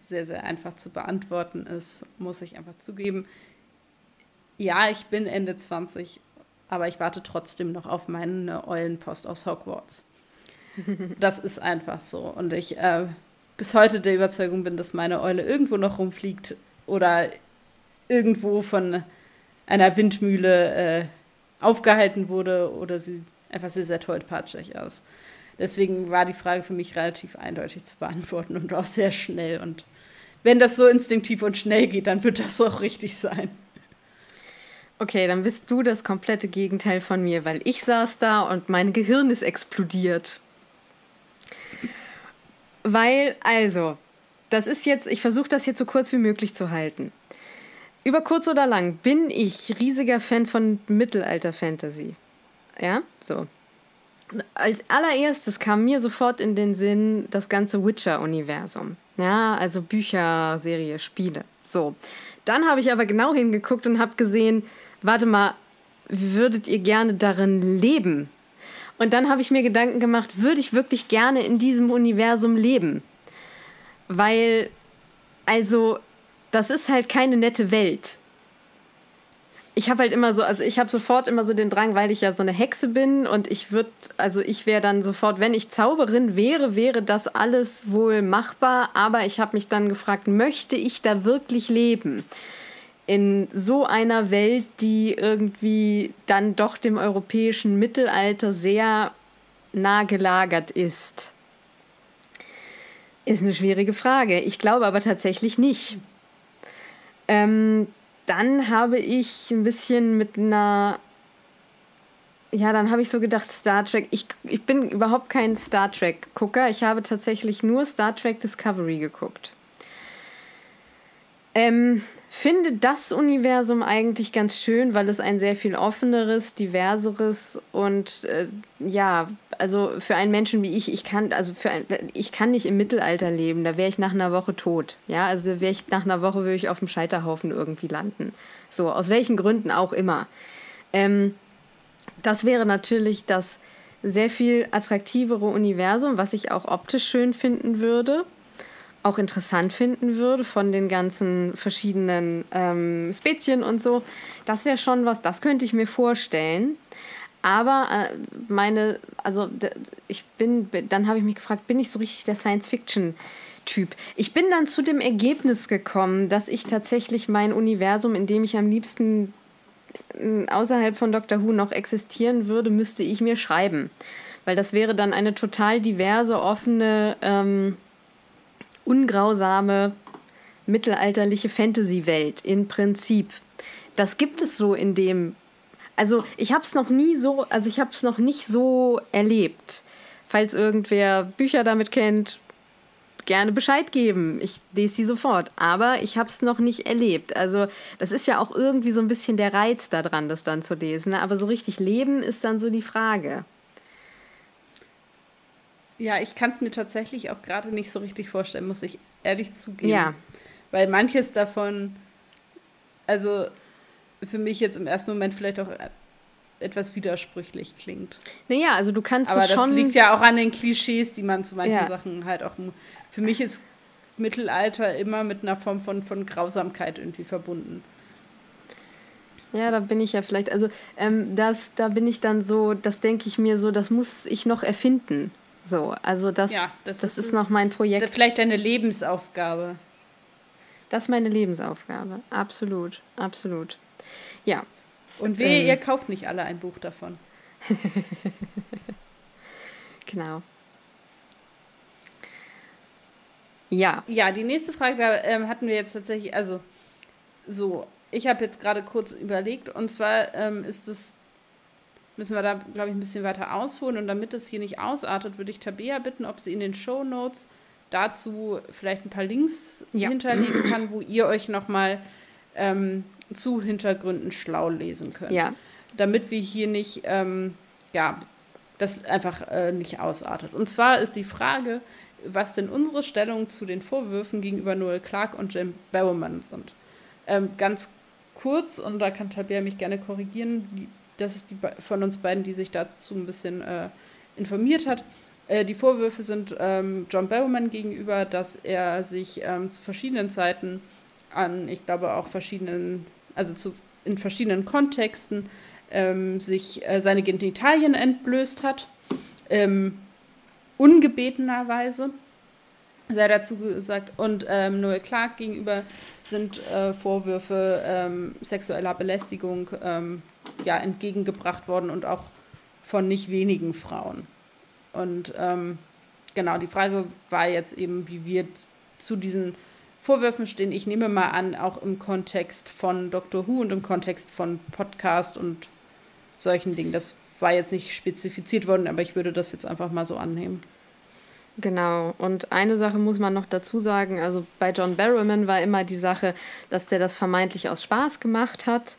sehr, sehr einfach zu beantworten ist, muss ich einfach zugeben. Ja, ich bin Ende 20, aber ich warte trotzdem noch auf meine Eulenpost aus Hogwarts. Das ist einfach so. Und ich äh, bis heute der Überzeugung bin, dass meine Eule irgendwo noch rumfliegt oder irgendwo von einer Windmühle äh, aufgehalten wurde oder sie einfach sehr, sehr tollpatschig ist. Deswegen war die Frage für mich relativ eindeutig zu beantworten und auch sehr schnell. Und wenn das so instinktiv und schnell geht, dann wird das auch richtig sein. Okay, dann bist du das komplette Gegenteil von mir, weil ich saß da und mein Gehirn ist explodiert. Weil, also, das ist jetzt, ich versuche das jetzt so kurz wie möglich zu halten. Über kurz oder lang bin ich riesiger Fan von Mittelalter-Fantasy. Ja, so. Als allererstes kam mir sofort in den Sinn das ganze Witcher-Universum. Ja, also Bücher, Serie, Spiele. So. Dann habe ich aber genau hingeguckt und habe gesehen, warte mal, würdet ihr gerne darin leben? Und dann habe ich mir Gedanken gemacht, würde ich wirklich gerne in diesem Universum leben? Weil, also, das ist halt keine nette Welt. Ich habe halt immer so, also ich habe sofort immer so den Drang, weil ich ja so eine Hexe bin und ich würde, also ich wäre dann sofort, wenn ich Zauberin wäre, wäre das alles wohl machbar, aber ich habe mich dann gefragt, möchte ich da wirklich leben? In so einer Welt, die irgendwie dann doch dem europäischen Mittelalter sehr nah gelagert ist? Ist eine schwierige Frage. Ich glaube aber tatsächlich nicht. Ähm, dann habe ich ein bisschen mit einer. Ja, dann habe ich so gedacht, Star Trek. Ich, ich bin überhaupt kein Star Trek-Gucker. Ich habe tatsächlich nur Star Trek Discovery geguckt. Ähm, finde das Universum eigentlich ganz schön, weil es ein sehr viel offeneres, diverseres und äh, ja, also für einen Menschen wie ich, ich kann, also für ein, ich kann nicht im Mittelalter leben, da wäre ich nach einer Woche tot. Ja, also wäre ich nach einer Woche würde ich auf dem Scheiterhaufen irgendwie landen. So, aus welchen Gründen auch immer. Ähm, das wäre natürlich das sehr viel attraktivere Universum, was ich auch optisch schön finden würde auch interessant finden würde von den ganzen verschiedenen ähm, Spezien und so. Das wäre schon was, das könnte ich mir vorstellen. Aber äh, meine, also ich bin, dann habe ich mich gefragt, bin ich so richtig der Science-Fiction-Typ? Ich bin dann zu dem Ergebnis gekommen, dass ich tatsächlich mein Universum, in dem ich am liebsten äh, außerhalb von Doctor Who noch existieren würde, müsste ich mir schreiben. Weil das wäre dann eine total diverse, offene ähm, ungrausame mittelalterliche Fantasy-Welt im Prinzip. Das gibt es so in dem. Also ich habe es noch nie so, also ich habe es noch nicht so erlebt. Falls irgendwer Bücher damit kennt, gerne Bescheid geben. Ich lese sie sofort. Aber ich habe es noch nicht erlebt. Also das ist ja auch irgendwie so ein bisschen der Reiz daran, das dann zu lesen. Aber so richtig leben ist dann so die Frage. Ja, ich kann es mir tatsächlich auch gerade nicht so richtig vorstellen, muss ich ehrlich zugeben. Ja. Weil manches davon, also für mich jetzt im ersten Moment vielleicht auch etwas widersprüchlich klingt. Naja, also du kannst Aber das liegt ja auch an den Klischees, die man zu manchen ja. Sachen halt auch. Für mich ist Mittelalter immer mit einer Form von, von Grausamkeit irgendwie verbunden. Ja, da bin ich ja vielleicht, also ähm, das, da bin ich dann so, das denke ich mir so, das muss ich noch erfinden. So, also das, ja, das, das ist, ist noch mein Projekt. Vielleicht deine Lebensaufgabe. Das ist meine Lebensaufgabe. Absolut, absolut. Ja. Und wehe, ähm, ihr kauft nicht alle ein Buch davon. genau. Ja. Ja, die nächste Frage, da ähm, hatten wir jetzt tatsächlich, also so, ich habe jetzt gerade kurz überlegt, und zwar ähm, ist es müssen wir da, glaube ich, ein bisschen weiter ausholen. Und damit es hier nicht ausartet, würde ich Tabea bitten, ob sie in den Show Notes dazu vielleicht ein paar Links ja. hinterlegen kann, wo ihr euch nochmal ähm, zu Hintergründen schlau lesen könnt. Ja. Damit wir hier nicht, ähm, ja, das einfach äh, nicht ausartet. Und zwar ist die Frage, was denn unsere Stellung zu den Vorwürfen gegenüber Noel Clark und Jim Bowerman sind. Ähm, ganz kurz, und da kann Tabea mich gerne korrigieren, das ist die von uns beiden, die sich dazu ein bisschen äh, informiert hat. Äh, die Vorwürfe sind ähm, John Barrowman gegenüber, dass er sich ähm, zu verschiedenen Zeiten an, ich glaube auch verschiedenen, also zu, in verschiedenen Kontexten ähm, sich äh, seine Genitalien entblößt hat, ähm, ungebetenerweise sei dazu gesagt. Und ähm, Noel Clark gegenüber sind äh, Vorwürfe ähm, sexueller Belästigung ähm, ja, entgegengebracht worden und auch von nicht wenigen Frauen. Und ähm, genau, die Frage war jetzt eben, wie wir zu diesen Vorwürfen stehen. Ich nehme mal an, auch im Kontext von Doctor Who und im Kontext von Podcast und solchen Dingen. Das war jetzt nicht spezifiziert worden, aber ich würde das jetzt einfach mal so annehmen. Genau. Und eine Sache muss man noch dazu sagen. Also bei John Barrowman war immer die Sache, dass der das vermeintlich aus Spaß gemacht hat.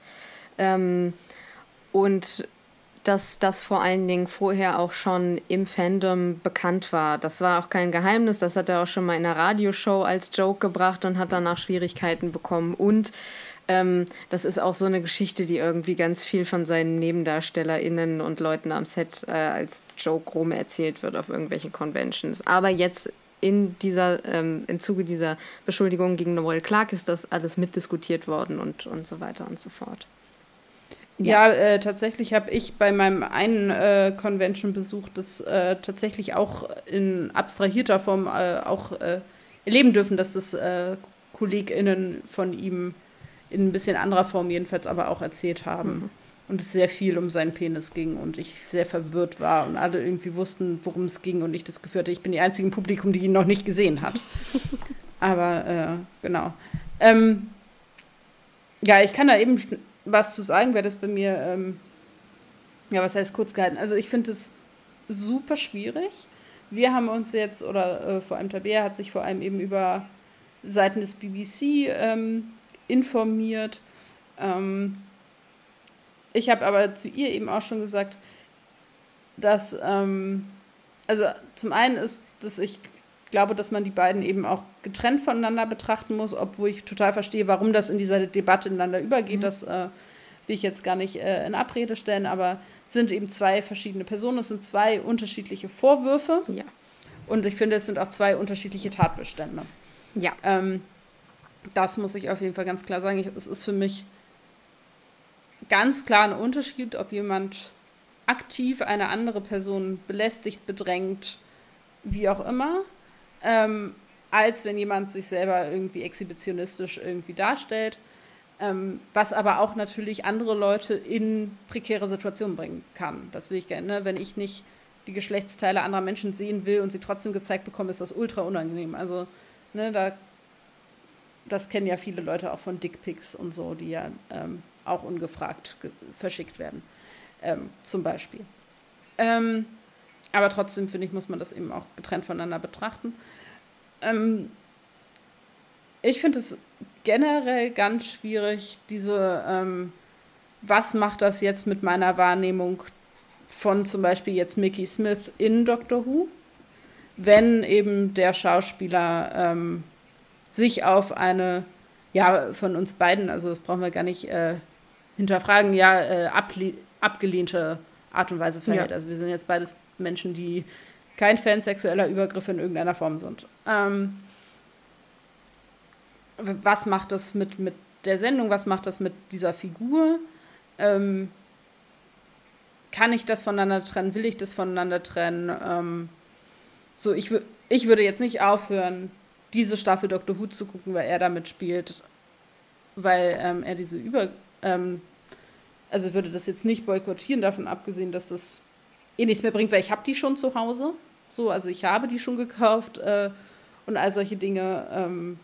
Ähm, und dass das vor allen Dingen vorher auch schon im Fandom bekannt war. Das war auch kein Geheimnis, das hat er auch schon mal in einer Radioshow als Joke gebracht und hat danach Schwierigkeiten bekommen. Und ähm, das ist auch so eine Geschichte, die irgendwie ganz viel von seinen NebendarstellerInnen und Leuten am Set äh, als Joke rum erzählt wird auf irgendwelchen Conventions. Aber jetzt in dieser, ähm, im Zuge dieser Beschuldigung gegen Noel Clark ist das alles mitdiskutiert worden und, und so weiter und so fort. Ja, ja äh, tatsächlich habe ich bei meinem einen äh, Convention-Besuch das äh, tatsächlich auch in abstrahierter Form äh, auch äh, erleben dürfen, dass das äh, KollegInnen von ihm in ein bisschen anderer Form jedenfalls aber auch erzählt haben. Mhm. Und es sehr viel um seinen Penis ging und ich sehr verwirrt war und alle irgendwie wussten, worum es ging und ich das Gefühl hatte, ich bin die einzige im Publikum, die ihn noch nicht gesehen hat. aber genau. Ähm, ja, ich kann da eben was zu sagen, wäre das bei mir, ähm, ja, was heißt kurz gehalten? Also ich finde es super schwierig. Wir haben uns jetzt, oder äh, vor allem Tabea hat sich vor allem eben über Seiten des BBC ähm, informiert. Ähm, ich habe aber zu ihr eben auch schon gesagt, dass, ähm, also zum einen ist, dass ich glaube, dass man die beiden eben auch getrennt voneinander betrachten muss, obwohl ich total verstehe, warum das in dieser Debatte ineinander übergeht. Mhm. Das äh, will ich jetzt gar nicht äh, in Abrede stellen, aber sind eben zwei verschiedene Personen. Es sind zwei unterschiedliche Vorwürfe. Ja. Und ich finde, es sind auch zwei unterschiedliche Tatbestände. Ja. Ähm, das muss ich auf jeden Fall ganz klar sagen. Es ist für mich ganz klar ein Unterschied, ob jemand aktiv eine andere Person belästigt, bedrängt, wie auch immer, ähm, als wenn jemand sich selber irgendwie exhibitionistisch irgendwie darstellt, ähm, was aber auch natürlich andere Leute in prekäre Situationen bringen kann. Das will ich gerne, ne? wenn ich nicht die Geschlechtsteile anderer Menschen sehen will und sie trotzdem gezeigt bekomme, ist das ultra unangenehm. Also, ne, da, das kennen ja viele Leute auch von Dickpics und so, die ja ähm, auch ungefragt verschickt werden, ähm, zum Beispiel. Ähm, aber trotzdem, finde ich, muss man das eben auch getrennt voneinander betrachten. Ähm, ich finde es generell ganz schwierig, diese, ähm, was macht das jetzt mit meiner Wahrnehmung von zum Beispiel jetzt Mickey Smith in Doctor Who, wenn eben der Schauspieler ähm, sich auf eine, ja, von uns beiden, also das brauchen wir gar nicht äh, hinterfragen, ja, äh, abgelehnte Art und Weise verhält. Ja. Also wir sind jetzt beides Menschen, die kein Fan sexueller Übergriffe in irgendeiner Form sind. Ähm, was macht das mit, mit der Sendung? Was macht das mit dieser Figur? Ähm, kann ich das voneinander trennen? Will ich das voneinander trennen? Ähm, so, ich, ich würde jetzt nicht aufhören, diese Staffel Dr. Who zu gucken, weil er damit spielt, weil ähm, er diese Über. Ähm, also würde das jetzt nicht boykottieren, davon abgesehen, dass das eh nichts mehr bringt, weil ich habe die schon zu Hause. So, also ich habe die schon gekauft äh, und all solche Dinge. Ähm,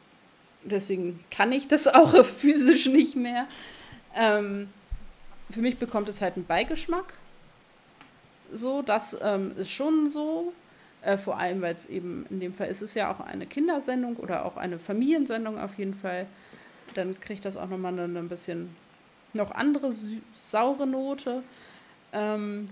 deswegen kann ich das auch physisch nicht mehr. Ähm, für mich bekommt es halt einen Beigeschmack. So, das ähm, ist schon so. Äh, vor allem, weil es eben in dem Fall ist es ja auch eine Kindersendung oder auch eine Familiensendung auf jeden Fall. Dann kriegt das auch nochmal eine, eine ein bisschen noch andere saure Note. Ähm,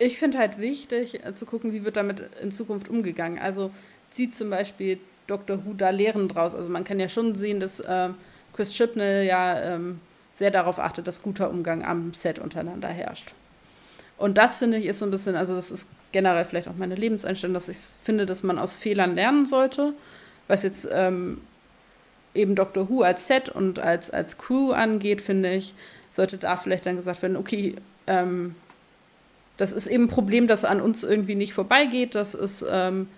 ich finde halt wichtig äh, zu gucken, wie wird damit in Zukunft umgegangen. Also zieht zum Beispiel Dr. Who da Lehren draus. Also man kann ja schon sehen, dass äh, Chris Chibnall ja ähm, sehr darauf achtet, dass guter Umgang am Set untereinander herrscht. Und das finde ich ist so ein bisschen, also das ist generell vielleicht auch meine Lebenseinstellung, dass ich finde, dass man aus Fehlern lernen sollte, was jetzt ähm, eben Dr. Who als Set und als, als Crew angeht, finde ich, sollte da vielleicht dann gesagt werden, okay, ähm, das ist eben ein Problem, das an uns irgendwie nicht vorbeigeht. Das ist, ähm,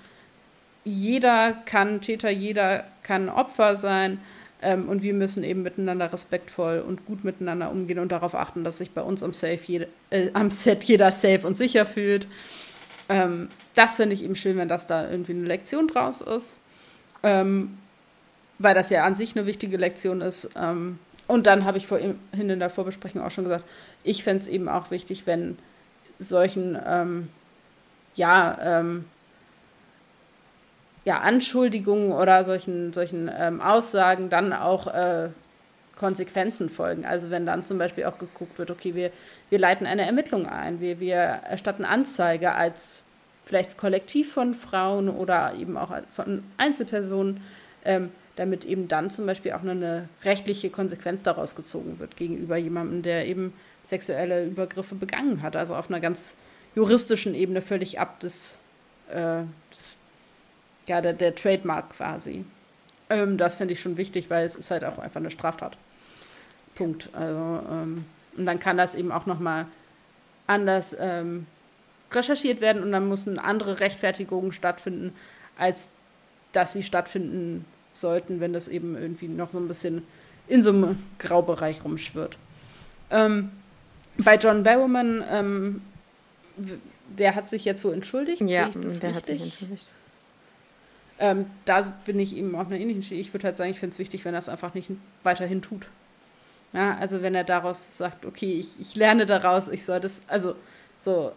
jeder kann Täter, jeder kann Opfer sein. Ähm, und wir müssen eben miteinander respektvoll und gut miteinander umgehen und darauf achten, dass sich bei uns am, safe jede, äh, am Set jeder safe und sicher fühlt. Ähm, das finde ich eben schön, wenn das da irgendwie eine Lektion draus ist. Ähm, weil das ja an sich eine wichtige Lektion ist. Ähm, und dann habe ich vorhin in der Vorbesprechung auch schon gesagt, ich fände es eben auch wichtig, wenn solchen, ähm, ja, ähm, ja, Anschuldigungen oder solchen, solchen ähm, Aussagen dann auch äh, Konsequenzen folgen. Also wenn dann zum Beispiel auch geguckt wird, okay, wir, wir leiten eine Ermittlung ein, wir, wir erstatten Anzeige als vielleicht Kollektiv von Frauen oder eben auch von Einzelpersonen, ähm, damit eben dann zum Beispiel auch eine rechtliche Konsequenz daraus gezogen wird gegenüber jemandem, der eben sexuelle Übergriffe begangen hat. Also auf einer ganz juristischen Ebene völlig ab des, äh, des ja, der, der Trademark quasi. Ähm, das finde ich schon wichtig, weil es ist halt auch einfach eine Straftat. Punkt. Also, ähm, und dann kann das eben auch nochmal anders ähm, recherchiert werden und dann müssen andere Rechtfertigungen stattfinden, als dass sie stattfinden sollten, wenn das eben irgendwie noch so ein bisschen in so einem Graubereich rumschwirrt. Ähm, bei John Barrowman, ähm, der hat sich jetzt wohl entschuldigt. Ja, der richtig? hat sich entschuldigt. Ähm, da bin ich eben auf einer ähnlichen Schiene. Ich würde halt sagen, ich finde es wichtig, wenn er es einfach nicht weiterhin tut. Ja, also wenn er daraus sagt, okay, ich, ich lerne daraus, ich soll das, also so,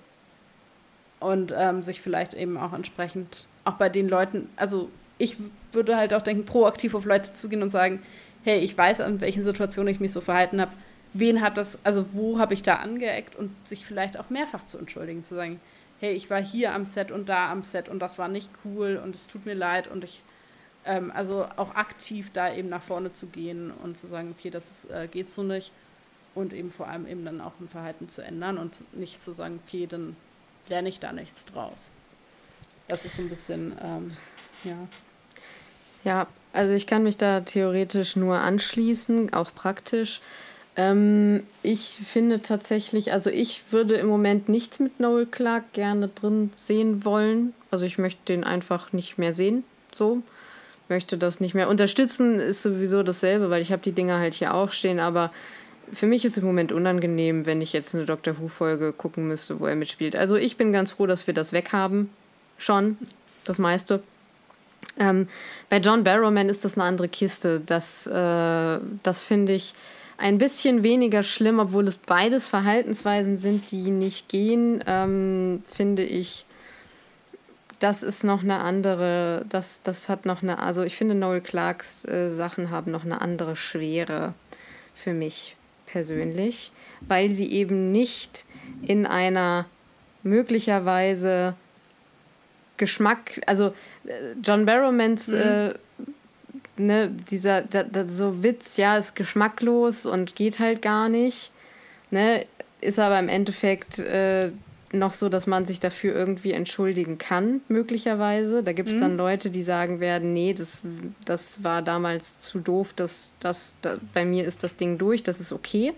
und ähm, sich vielleicht eben auch entsprechend auch bei den Leuten, also ich würde halt auch denken, proaktiv auf Leute zugehen und sagen, hey, ich weiß, in welchen Situationen ich mich so verhalten habe, wen hat das, also wo habe ich da angeeckt und sich vielleicht auch mehrfach zu entschuldigen, zu sagen, hey, ich war hier am Set und da am Set und das war nicht cool und es tut mir leid und ich, ähm, also auch aktiv da eben nach vorne zu gehen und zu sagen, okay, das ist, äh, geht so nicht und eben vor allem eben dann auch ein Verhalten zu ändern und nicht zu sagen, okay, dann lerne ich da nichts draus. Das ist so ein bisschen, ähm, ja. Ja, also ich kann mich da theoretisch nur anschließen, auch praktisch. Ähm, ich finde tatsächlich, also ich würde im Moment nichts mit Noel Clark gerne drin sehen wollen. Also ich möchte den einfach nicht mehr sehen. So. Möchte das nicht mehr. Unterstützen ist sowieso dasselbe, weil ich habe die Dinger halt hier auch stehen, aber für mich ist im Moment unangenehm, wenn ich jetzt eine Doctor Who-Folge gucken müsste, wo er mitspielt. Also ich bin ganz froh, dass wir das weghaben. Schon. Das meiste. Ähm, bei John Barrowman ist das eine andere Kiste. Das, äh, das finde ich ein bisschen weniger schlimm, obwohl es beides Verhaltensweisen sind, die nicht gehen, ähm, finde ich, das ist noch eine andere, das, das hat noch eine, also ich finde Noel Clarks äh, Sachen haben noch eine andere Schwere für mich persönlich, weil sie eben nicht in einer möglicherweise Geschmack, also äh, John Barrowmans mhm. äh, ne, dieser, da, da, so Witz, ja, ist geschmacklos und geht halt gar nicht. Ne, ist aber im Endeffekt äh, noch so, dass man sich dafür irgendwie entschuldigen kann, möglicherweise. Da gibt es mhm. dann Leute, die sagen werden, nee, das, das war damals zu doof, das, das, das, bei mir ist das Ding durch, das ist okay.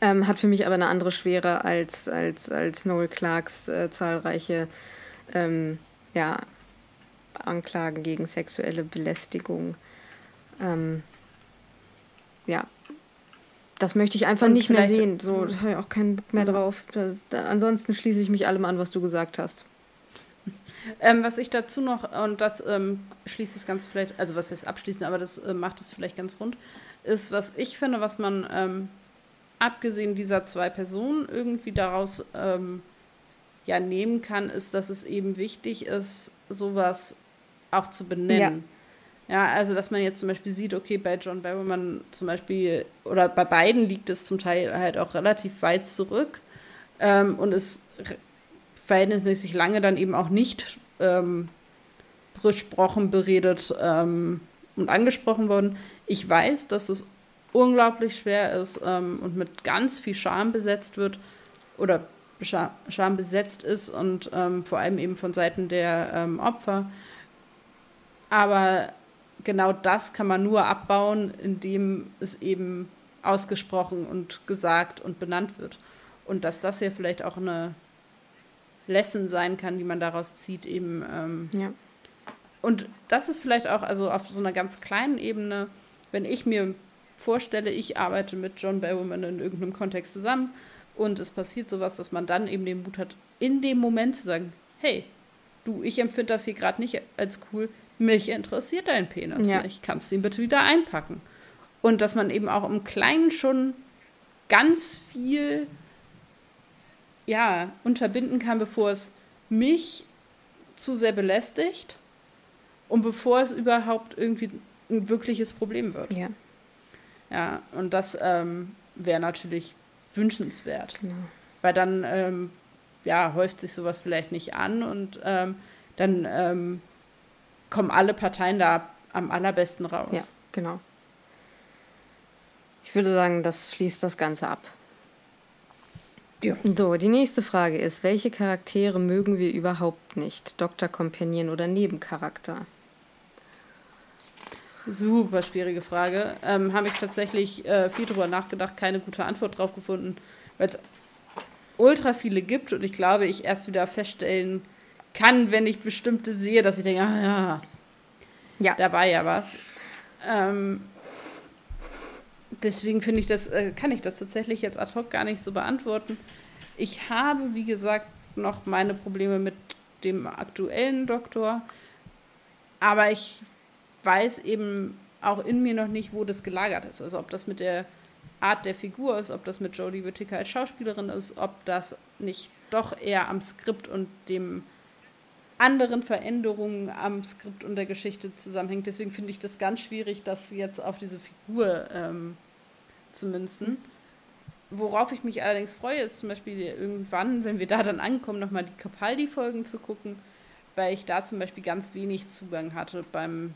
Ähm, hat für mich aber eine andere Schwere als, als, als Noel Clarks äh, zahlreiche ähm, ja, Anklagen gegen sexuelle Belästigung. Ähm, ja, das möchte ich einfach Und nicht mehr sehen. So, da habe ich auch keinen Bock mehr mhm. drauf. Da, da, ansonsten schließe ich mich allem an, was du gesagt hast. Ähm, was ich dazu noch, und das ähm, schließt das Ganze vielleicht, also was ist abschließend, aber das äh, macht es vielleicht ganz rund, ist, was ich finde, was man ähm, abgesehen dieser zwei Personen irgendwie daraus ähm, ja nehmen kann, ist, dass es eben wichtig ist, sowas auch zu benennen. Ja. ja. also dass man jetzt zum Beispiel sieht, okay, bei John Barrowman zum Beispiel, oder bei beiden liegt es zum Teil halt auch relativ weit zurück ähm, und ist verhältnismäßig lange dann eben auch nicht ähm, besprochen, beredet ähm, und angesprochen worden. Ich weiß, dass es unglaublich schwer ist ähm, und mit ganz viel Scham besetzt wird oder Scham besetzt ist und ähm, vor allem eben von Seiten der ähm, Opfer. Aber genau das kann man nur abbauen, indem es eben ausgesprochen und gesagt und benannt wird. Und dass das hier vielleicht auch eine Lesson sein kann, die man daraus zieht, eben ähm, ja. und das ist vielleicht auch, also auf so einer ganz kleinen Ebene, wenn ich mir vorstelle, ich arbeite mit John Barrowman in irgendeinem Kontext zusammen und es passiert sowas, dass man dann eben den Mut hat, in dem Moment zu sagen, hey, du, ich empfinde das hier gerade nicht als cool, mich interessiert dein Penis ja. nicht, kannst du ihn bitte wieder einpacken. Und dass man eben auch im Kleinen schon ganz viel ja, unterbinden kann, bevor es mich zu sehr belästigt und bevor es überhaupt irgendwie ein wirkliches Problem wird. Ja. Ja, und das ähm, wäre natürlich wünschenswert. Genau. Weil dann ähm, ja, häuft sich sowas vielleicht nicht an und ähm, dann ähm, kommen alle Parteien da am allerbesten raus. Ja, genau. Ich würde sagen, das schließt das Ganze ab. Ja. So, die nächste Frage ist, welche Charaktere mögen wir überhaupt nicht? Dr. Companion oder Nebencharakter? Super schwierige Frage. Ähm, Habe ich tatsächlich äh, viel drüber nachgedacht, keine gute Antwort drauf gefunden, weil es ultra viele gibt und ich glaube, ich erst wieder feststellen kann, wenn ich bestimmte sehe, dass ich denke, ah ja, ja. da war ja was. Ähm, deswegen finde ich das, äh, kann ich das tatsächlich jetzt ad hoc gar nicht so beantworten. Ich habe, wie gesagt, noch meine Probleme mit dem aktuellen Doktor, aber ich weiß eben auch in mir noch nicht, wo das gelagert ist. Also ob das mit der Art der Figur ist, ob das mit Jodie Whittaker als Schauspielerin ist, ob das nicht doch eher am Skript und dem anderen Veränderungen am Skript und der Geschichte zusammenhängt. Deswegen finde ich das ganz schwierig, das jetzt auf diese Figur ähm, zu münzen. Worauf ich mich allerdings freue, ist zum Beispiel irgendwann, wenn wir da dann ankommen, nochmal die Capaldi-Folgen zu gucken, weil ich da zum Beispiel ganz wenig Zugang hatte beim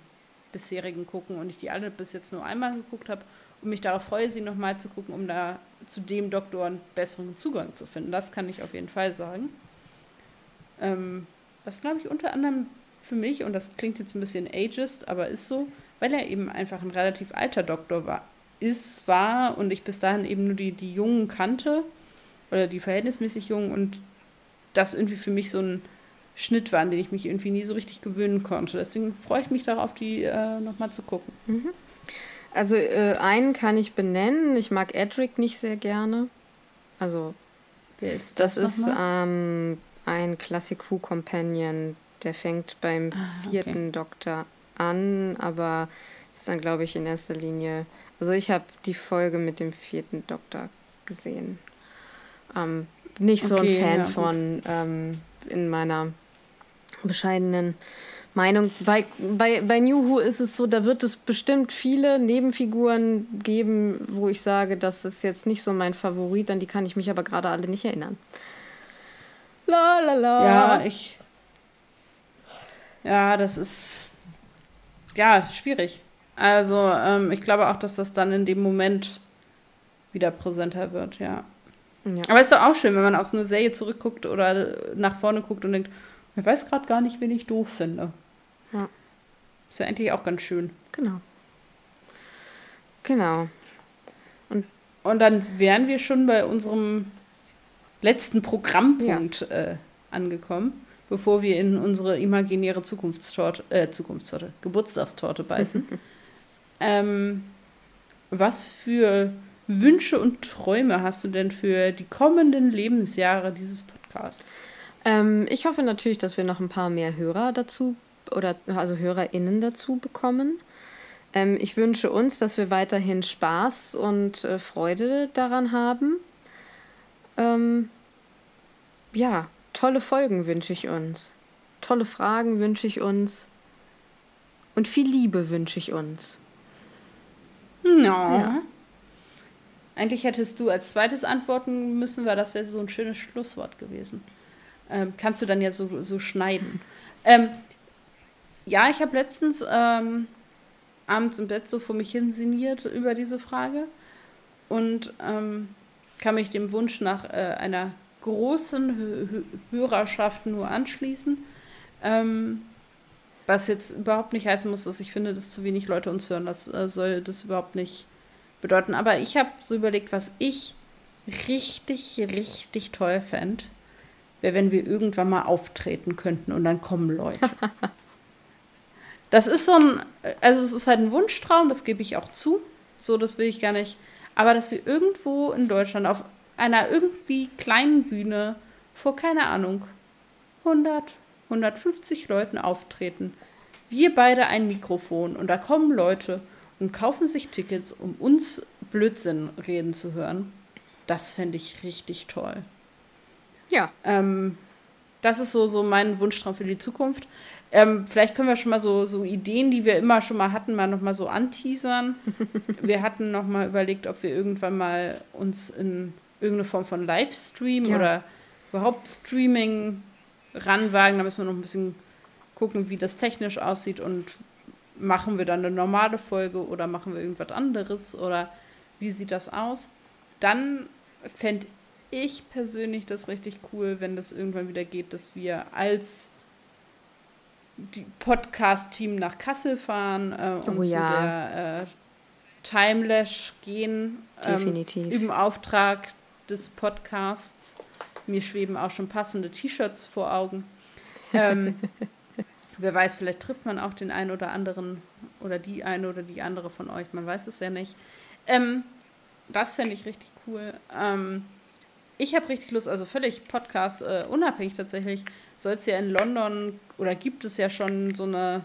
bisherigen Gucken und ich die alle bis jetzt nur einmal geguckt habe und mich darauf freue, sie nochmal zu gucken, um da zu dem Doktor einen besseren Zugang zu finden. Das kann ich auf jeden Fall sagen. Ähm, das glaube ich unter anderem für mich, und das klingt jetzt ein bisschen ageist, aber ist so, weil er eben einfach ein relativ alter Doktor war, ist, war und ich bis dahin eben nur die, die Jungen kannte oder die verhältnismäßig Jungen und das irgendwie für mich so ein Schnitt war, an den ich mich irgendwie nie so richtig gewöhnen konnte. Deswegen freue ich mich darauf, die äh, nochmal zu gucken. Mhm. Also äh, einen kann ich benennen. Ich mag Edric nicht sehr gerne. Also wer ist das? Das ist ähm, ein Classic Who Companion. Der fängt beim ah, vierten okay. Doktor an, aber ist dann, glaube ich, in erster Linie. Also ich habe die Folge mit dem vierten Doktor gesehen. Ähm, nicht so okay, ein Fan ja, von ähm, in meiner bescheidenen Meinung. Bei, bei, bei New Who ist es so, da wird es bestimmt viele Nebenfiguren geben, wo ich sage, das ist jetzt nicht so mein Favorit, an die kann ich mich aber gerade alle nicht erinnern. La la la. Ja, ich. Ja, das ist. Ja, schwierig. Also, ähm, ich glaube auch, dass das dann in dem Moment wieder präsenter wird, ja. ja. Aber es ist doch auch schön, wenn man auf so eine Serie zurückguckt oder nach vorne guckt und denkt, ich weiß gerade gar nicht, wen ich doof finde. Ja. Ist ja eigentlich auch ganz schön. Genau. Genau. Und, und dann wären wir schon bei unserem letzten Programmpunkt ja. äh, angekommen, bevor wir in unsere imaginäre Zukunftstorte, äh, Zukunftstorte, Geburtstagstorte beißen. ähm, was für Wünsche und Träume hast du denn für die kommenden Lebensjahre dieses Podcasts? Ähm, ich hoffe natürlich, dass wir noch ein paar mehr Hörer dazu oder also HörerInnen dazu bekommen. Ähm, ich wünsche uns, dass wir weiterhin Spaß und äh, Freude daran haben. Ähm, ja, tolle Folgen wünsche ich uns. Tolle Fragen wünsche ich uns. Und viel Liebe wünsche ich uns. No. Ja. Eigentlich hättest du als zweites antworten müssen, weil das wäre so ein schönes Schlusswort gewesen. Ähm, kannst du dann ja so, so schneiden. Ähm, ja, ich habe letztens ähm, abends im Bett so vor mich hin sinniert über diese Frage und ähm, kann mich dem Wunsch nach äh, einer großen Hörerschaft nur anschließen. Ähm, was jetzt überhaupt nicht heißen muss, dass ich finde, dass zu wenig Leute uns hören. Das äh, soll das überhaupt nicht bedeuten. Aber ich habe so überlegt, was ich richtig, richtig toll fände wäre, wenn wir irgendwann mal auftreten könnten und dann kommen Leute. Das ist so ein, also es ist halt ein Wunschtraum, das gebe ich auch zu. So, das will ich gar nicht. Aber dass wir irgendwo in Deutschland auf einer irgendwie kleinen Bühne vor, keine Ahnung, 100, 150 Leuten auftreten. Wir beide ein Mikrofon und da kommen Leute und kaufen sich Tickets, um uns Blödsinn reden zu hören. Das fände ich richtig toll. Ja. Ähm, das ist so, so mein Wunschtraum für die Zukunft. Ähm, vielleicht können wir schon mal so, so Ideen, die wir immer schon mal hatten, mal noch mal so anteasern. wir hatten noch mal überlegt, ob wir irgendwann mal uns in irgendeine Form von Livestream ja. oder überhaupt Streaming ranwagen. Da müssen wir noch ein bisschen gucken, wie das technisch aussieht und machen wir dann eine normale Folge oder machen wir irgendwas anderes oder wie sieht das aus? Dann fände ich persönlich das richtig cool, wenn das irgendwann wieder geht, dass wir als Podcast-Team nach Kassel fahren äh, und oh, ja. zu der äh, Timelash gehen. Ähm, Definitiv. Ähm, Im Auftrag des Podcasts. Mir schweben auch schon passende T-Shirts vor Augen. Ähm, wer weiß, vielleicht trifft man auch den einen oder anderen oder die eine oder die andere von euch. Man weiß es ja nicht. Ähm, das fände ich richtig cool. Ähm, ich habe richtig Lust, also völlig Podcast äh, unabhängig tatsächlich, soll es ja in London oder gibt es ja schon so eine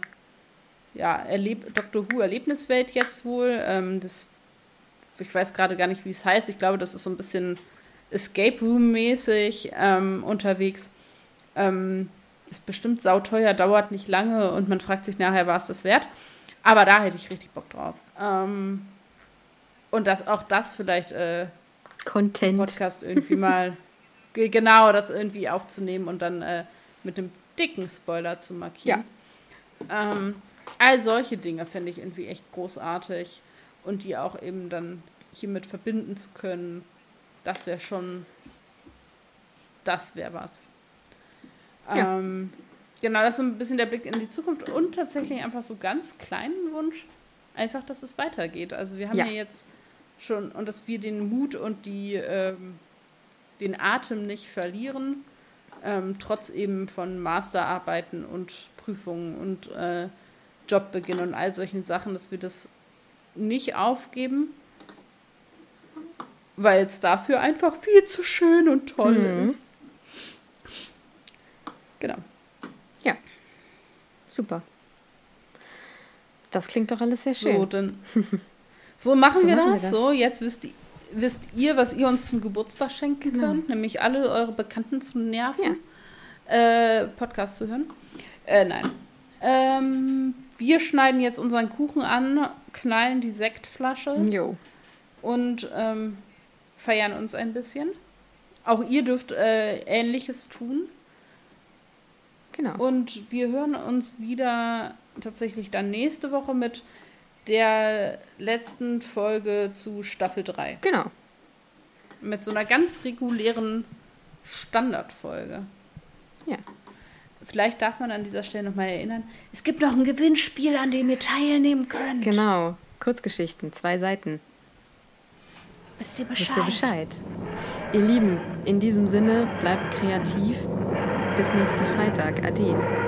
ja, Erleb Doctor Who Erlebniswelt jetzt wohl. Ähm, das, ich weiß gerade gar nicht, wie es heißt. Ich glaube, das ist so ein bisschen Escape Room mäßig ähm, unterwegs. Ähm, ist bestimmt sauteuer, dauert nicht lange und man fragt sich nachher, war es das wert? Aber da hätte ich richtig Bock drauf. Ähm, und dass auch das vielleicht äh, Content. Podcast irgendwie mal genau das irgendwie aufzunehmen und dann äh, mit einem dicken Spoiler zu markieren. Ja. Ähm, all solche Dinge fände ich irgendwie echt großartig und die auch eben dann hiermit verbinden zu können, das wäre schon, das wäre was. Ja. Ähm, genau, das ist so ein bisschen der Blick in die Zukunft und tatsächlich einfach so ganz kleinen Wunsch, einfach, dass es weitergeht. Also wir haben ja, ja jetzt schon und dass wir den Mut und die ähm, den Atem nicht verlieren, ähm, trotz eben von Masterarbeiten und Prüfungen und äh, Jobbeginn und all solchen Sachen, dass wir das nicht aufgeben, weil es dafür einfach viel zu schön und toll mhm. ist. Genau. Ja. Super. Das klingt doch alles sehr schön. So, dann So machen, so wir, machen das. wir, das. So, jetzt wisst ihr, wisst ihr, was ihr uns zum Geburtstag schenken genau. könnt, nämlich alle eure Bekannten zu nerven, ja. äh, Podcast zu hören. Äh, nein. Ähm, wir schneiden jetzt unseren Kuchen an, knallen die Sektflasche jo. und ähm, feiern uns ein bisschen. Auch ihr dürft äh, Ähnliches tun. Genau. Und wir hören uns wieder tatsächlich dann nächste Woche mit der letzten Folge zu Staffel 3. Genau. Mit so einer ganz regulären Standardfolge. Ja. Vielleicht darf man an dieser Stelle nochmal erinnern, es gibt noch ein Gewinnspiel, an dem ihr teilnehmen könnt. Genau. Kurzgeschichten, zwei Seiten. Wisst ihr Bescheid? Wisst ihr Bescheid. Ihr Lieben, in diesem Sinne, bleibt kreativ. Bis nächsten Freitag. Ade.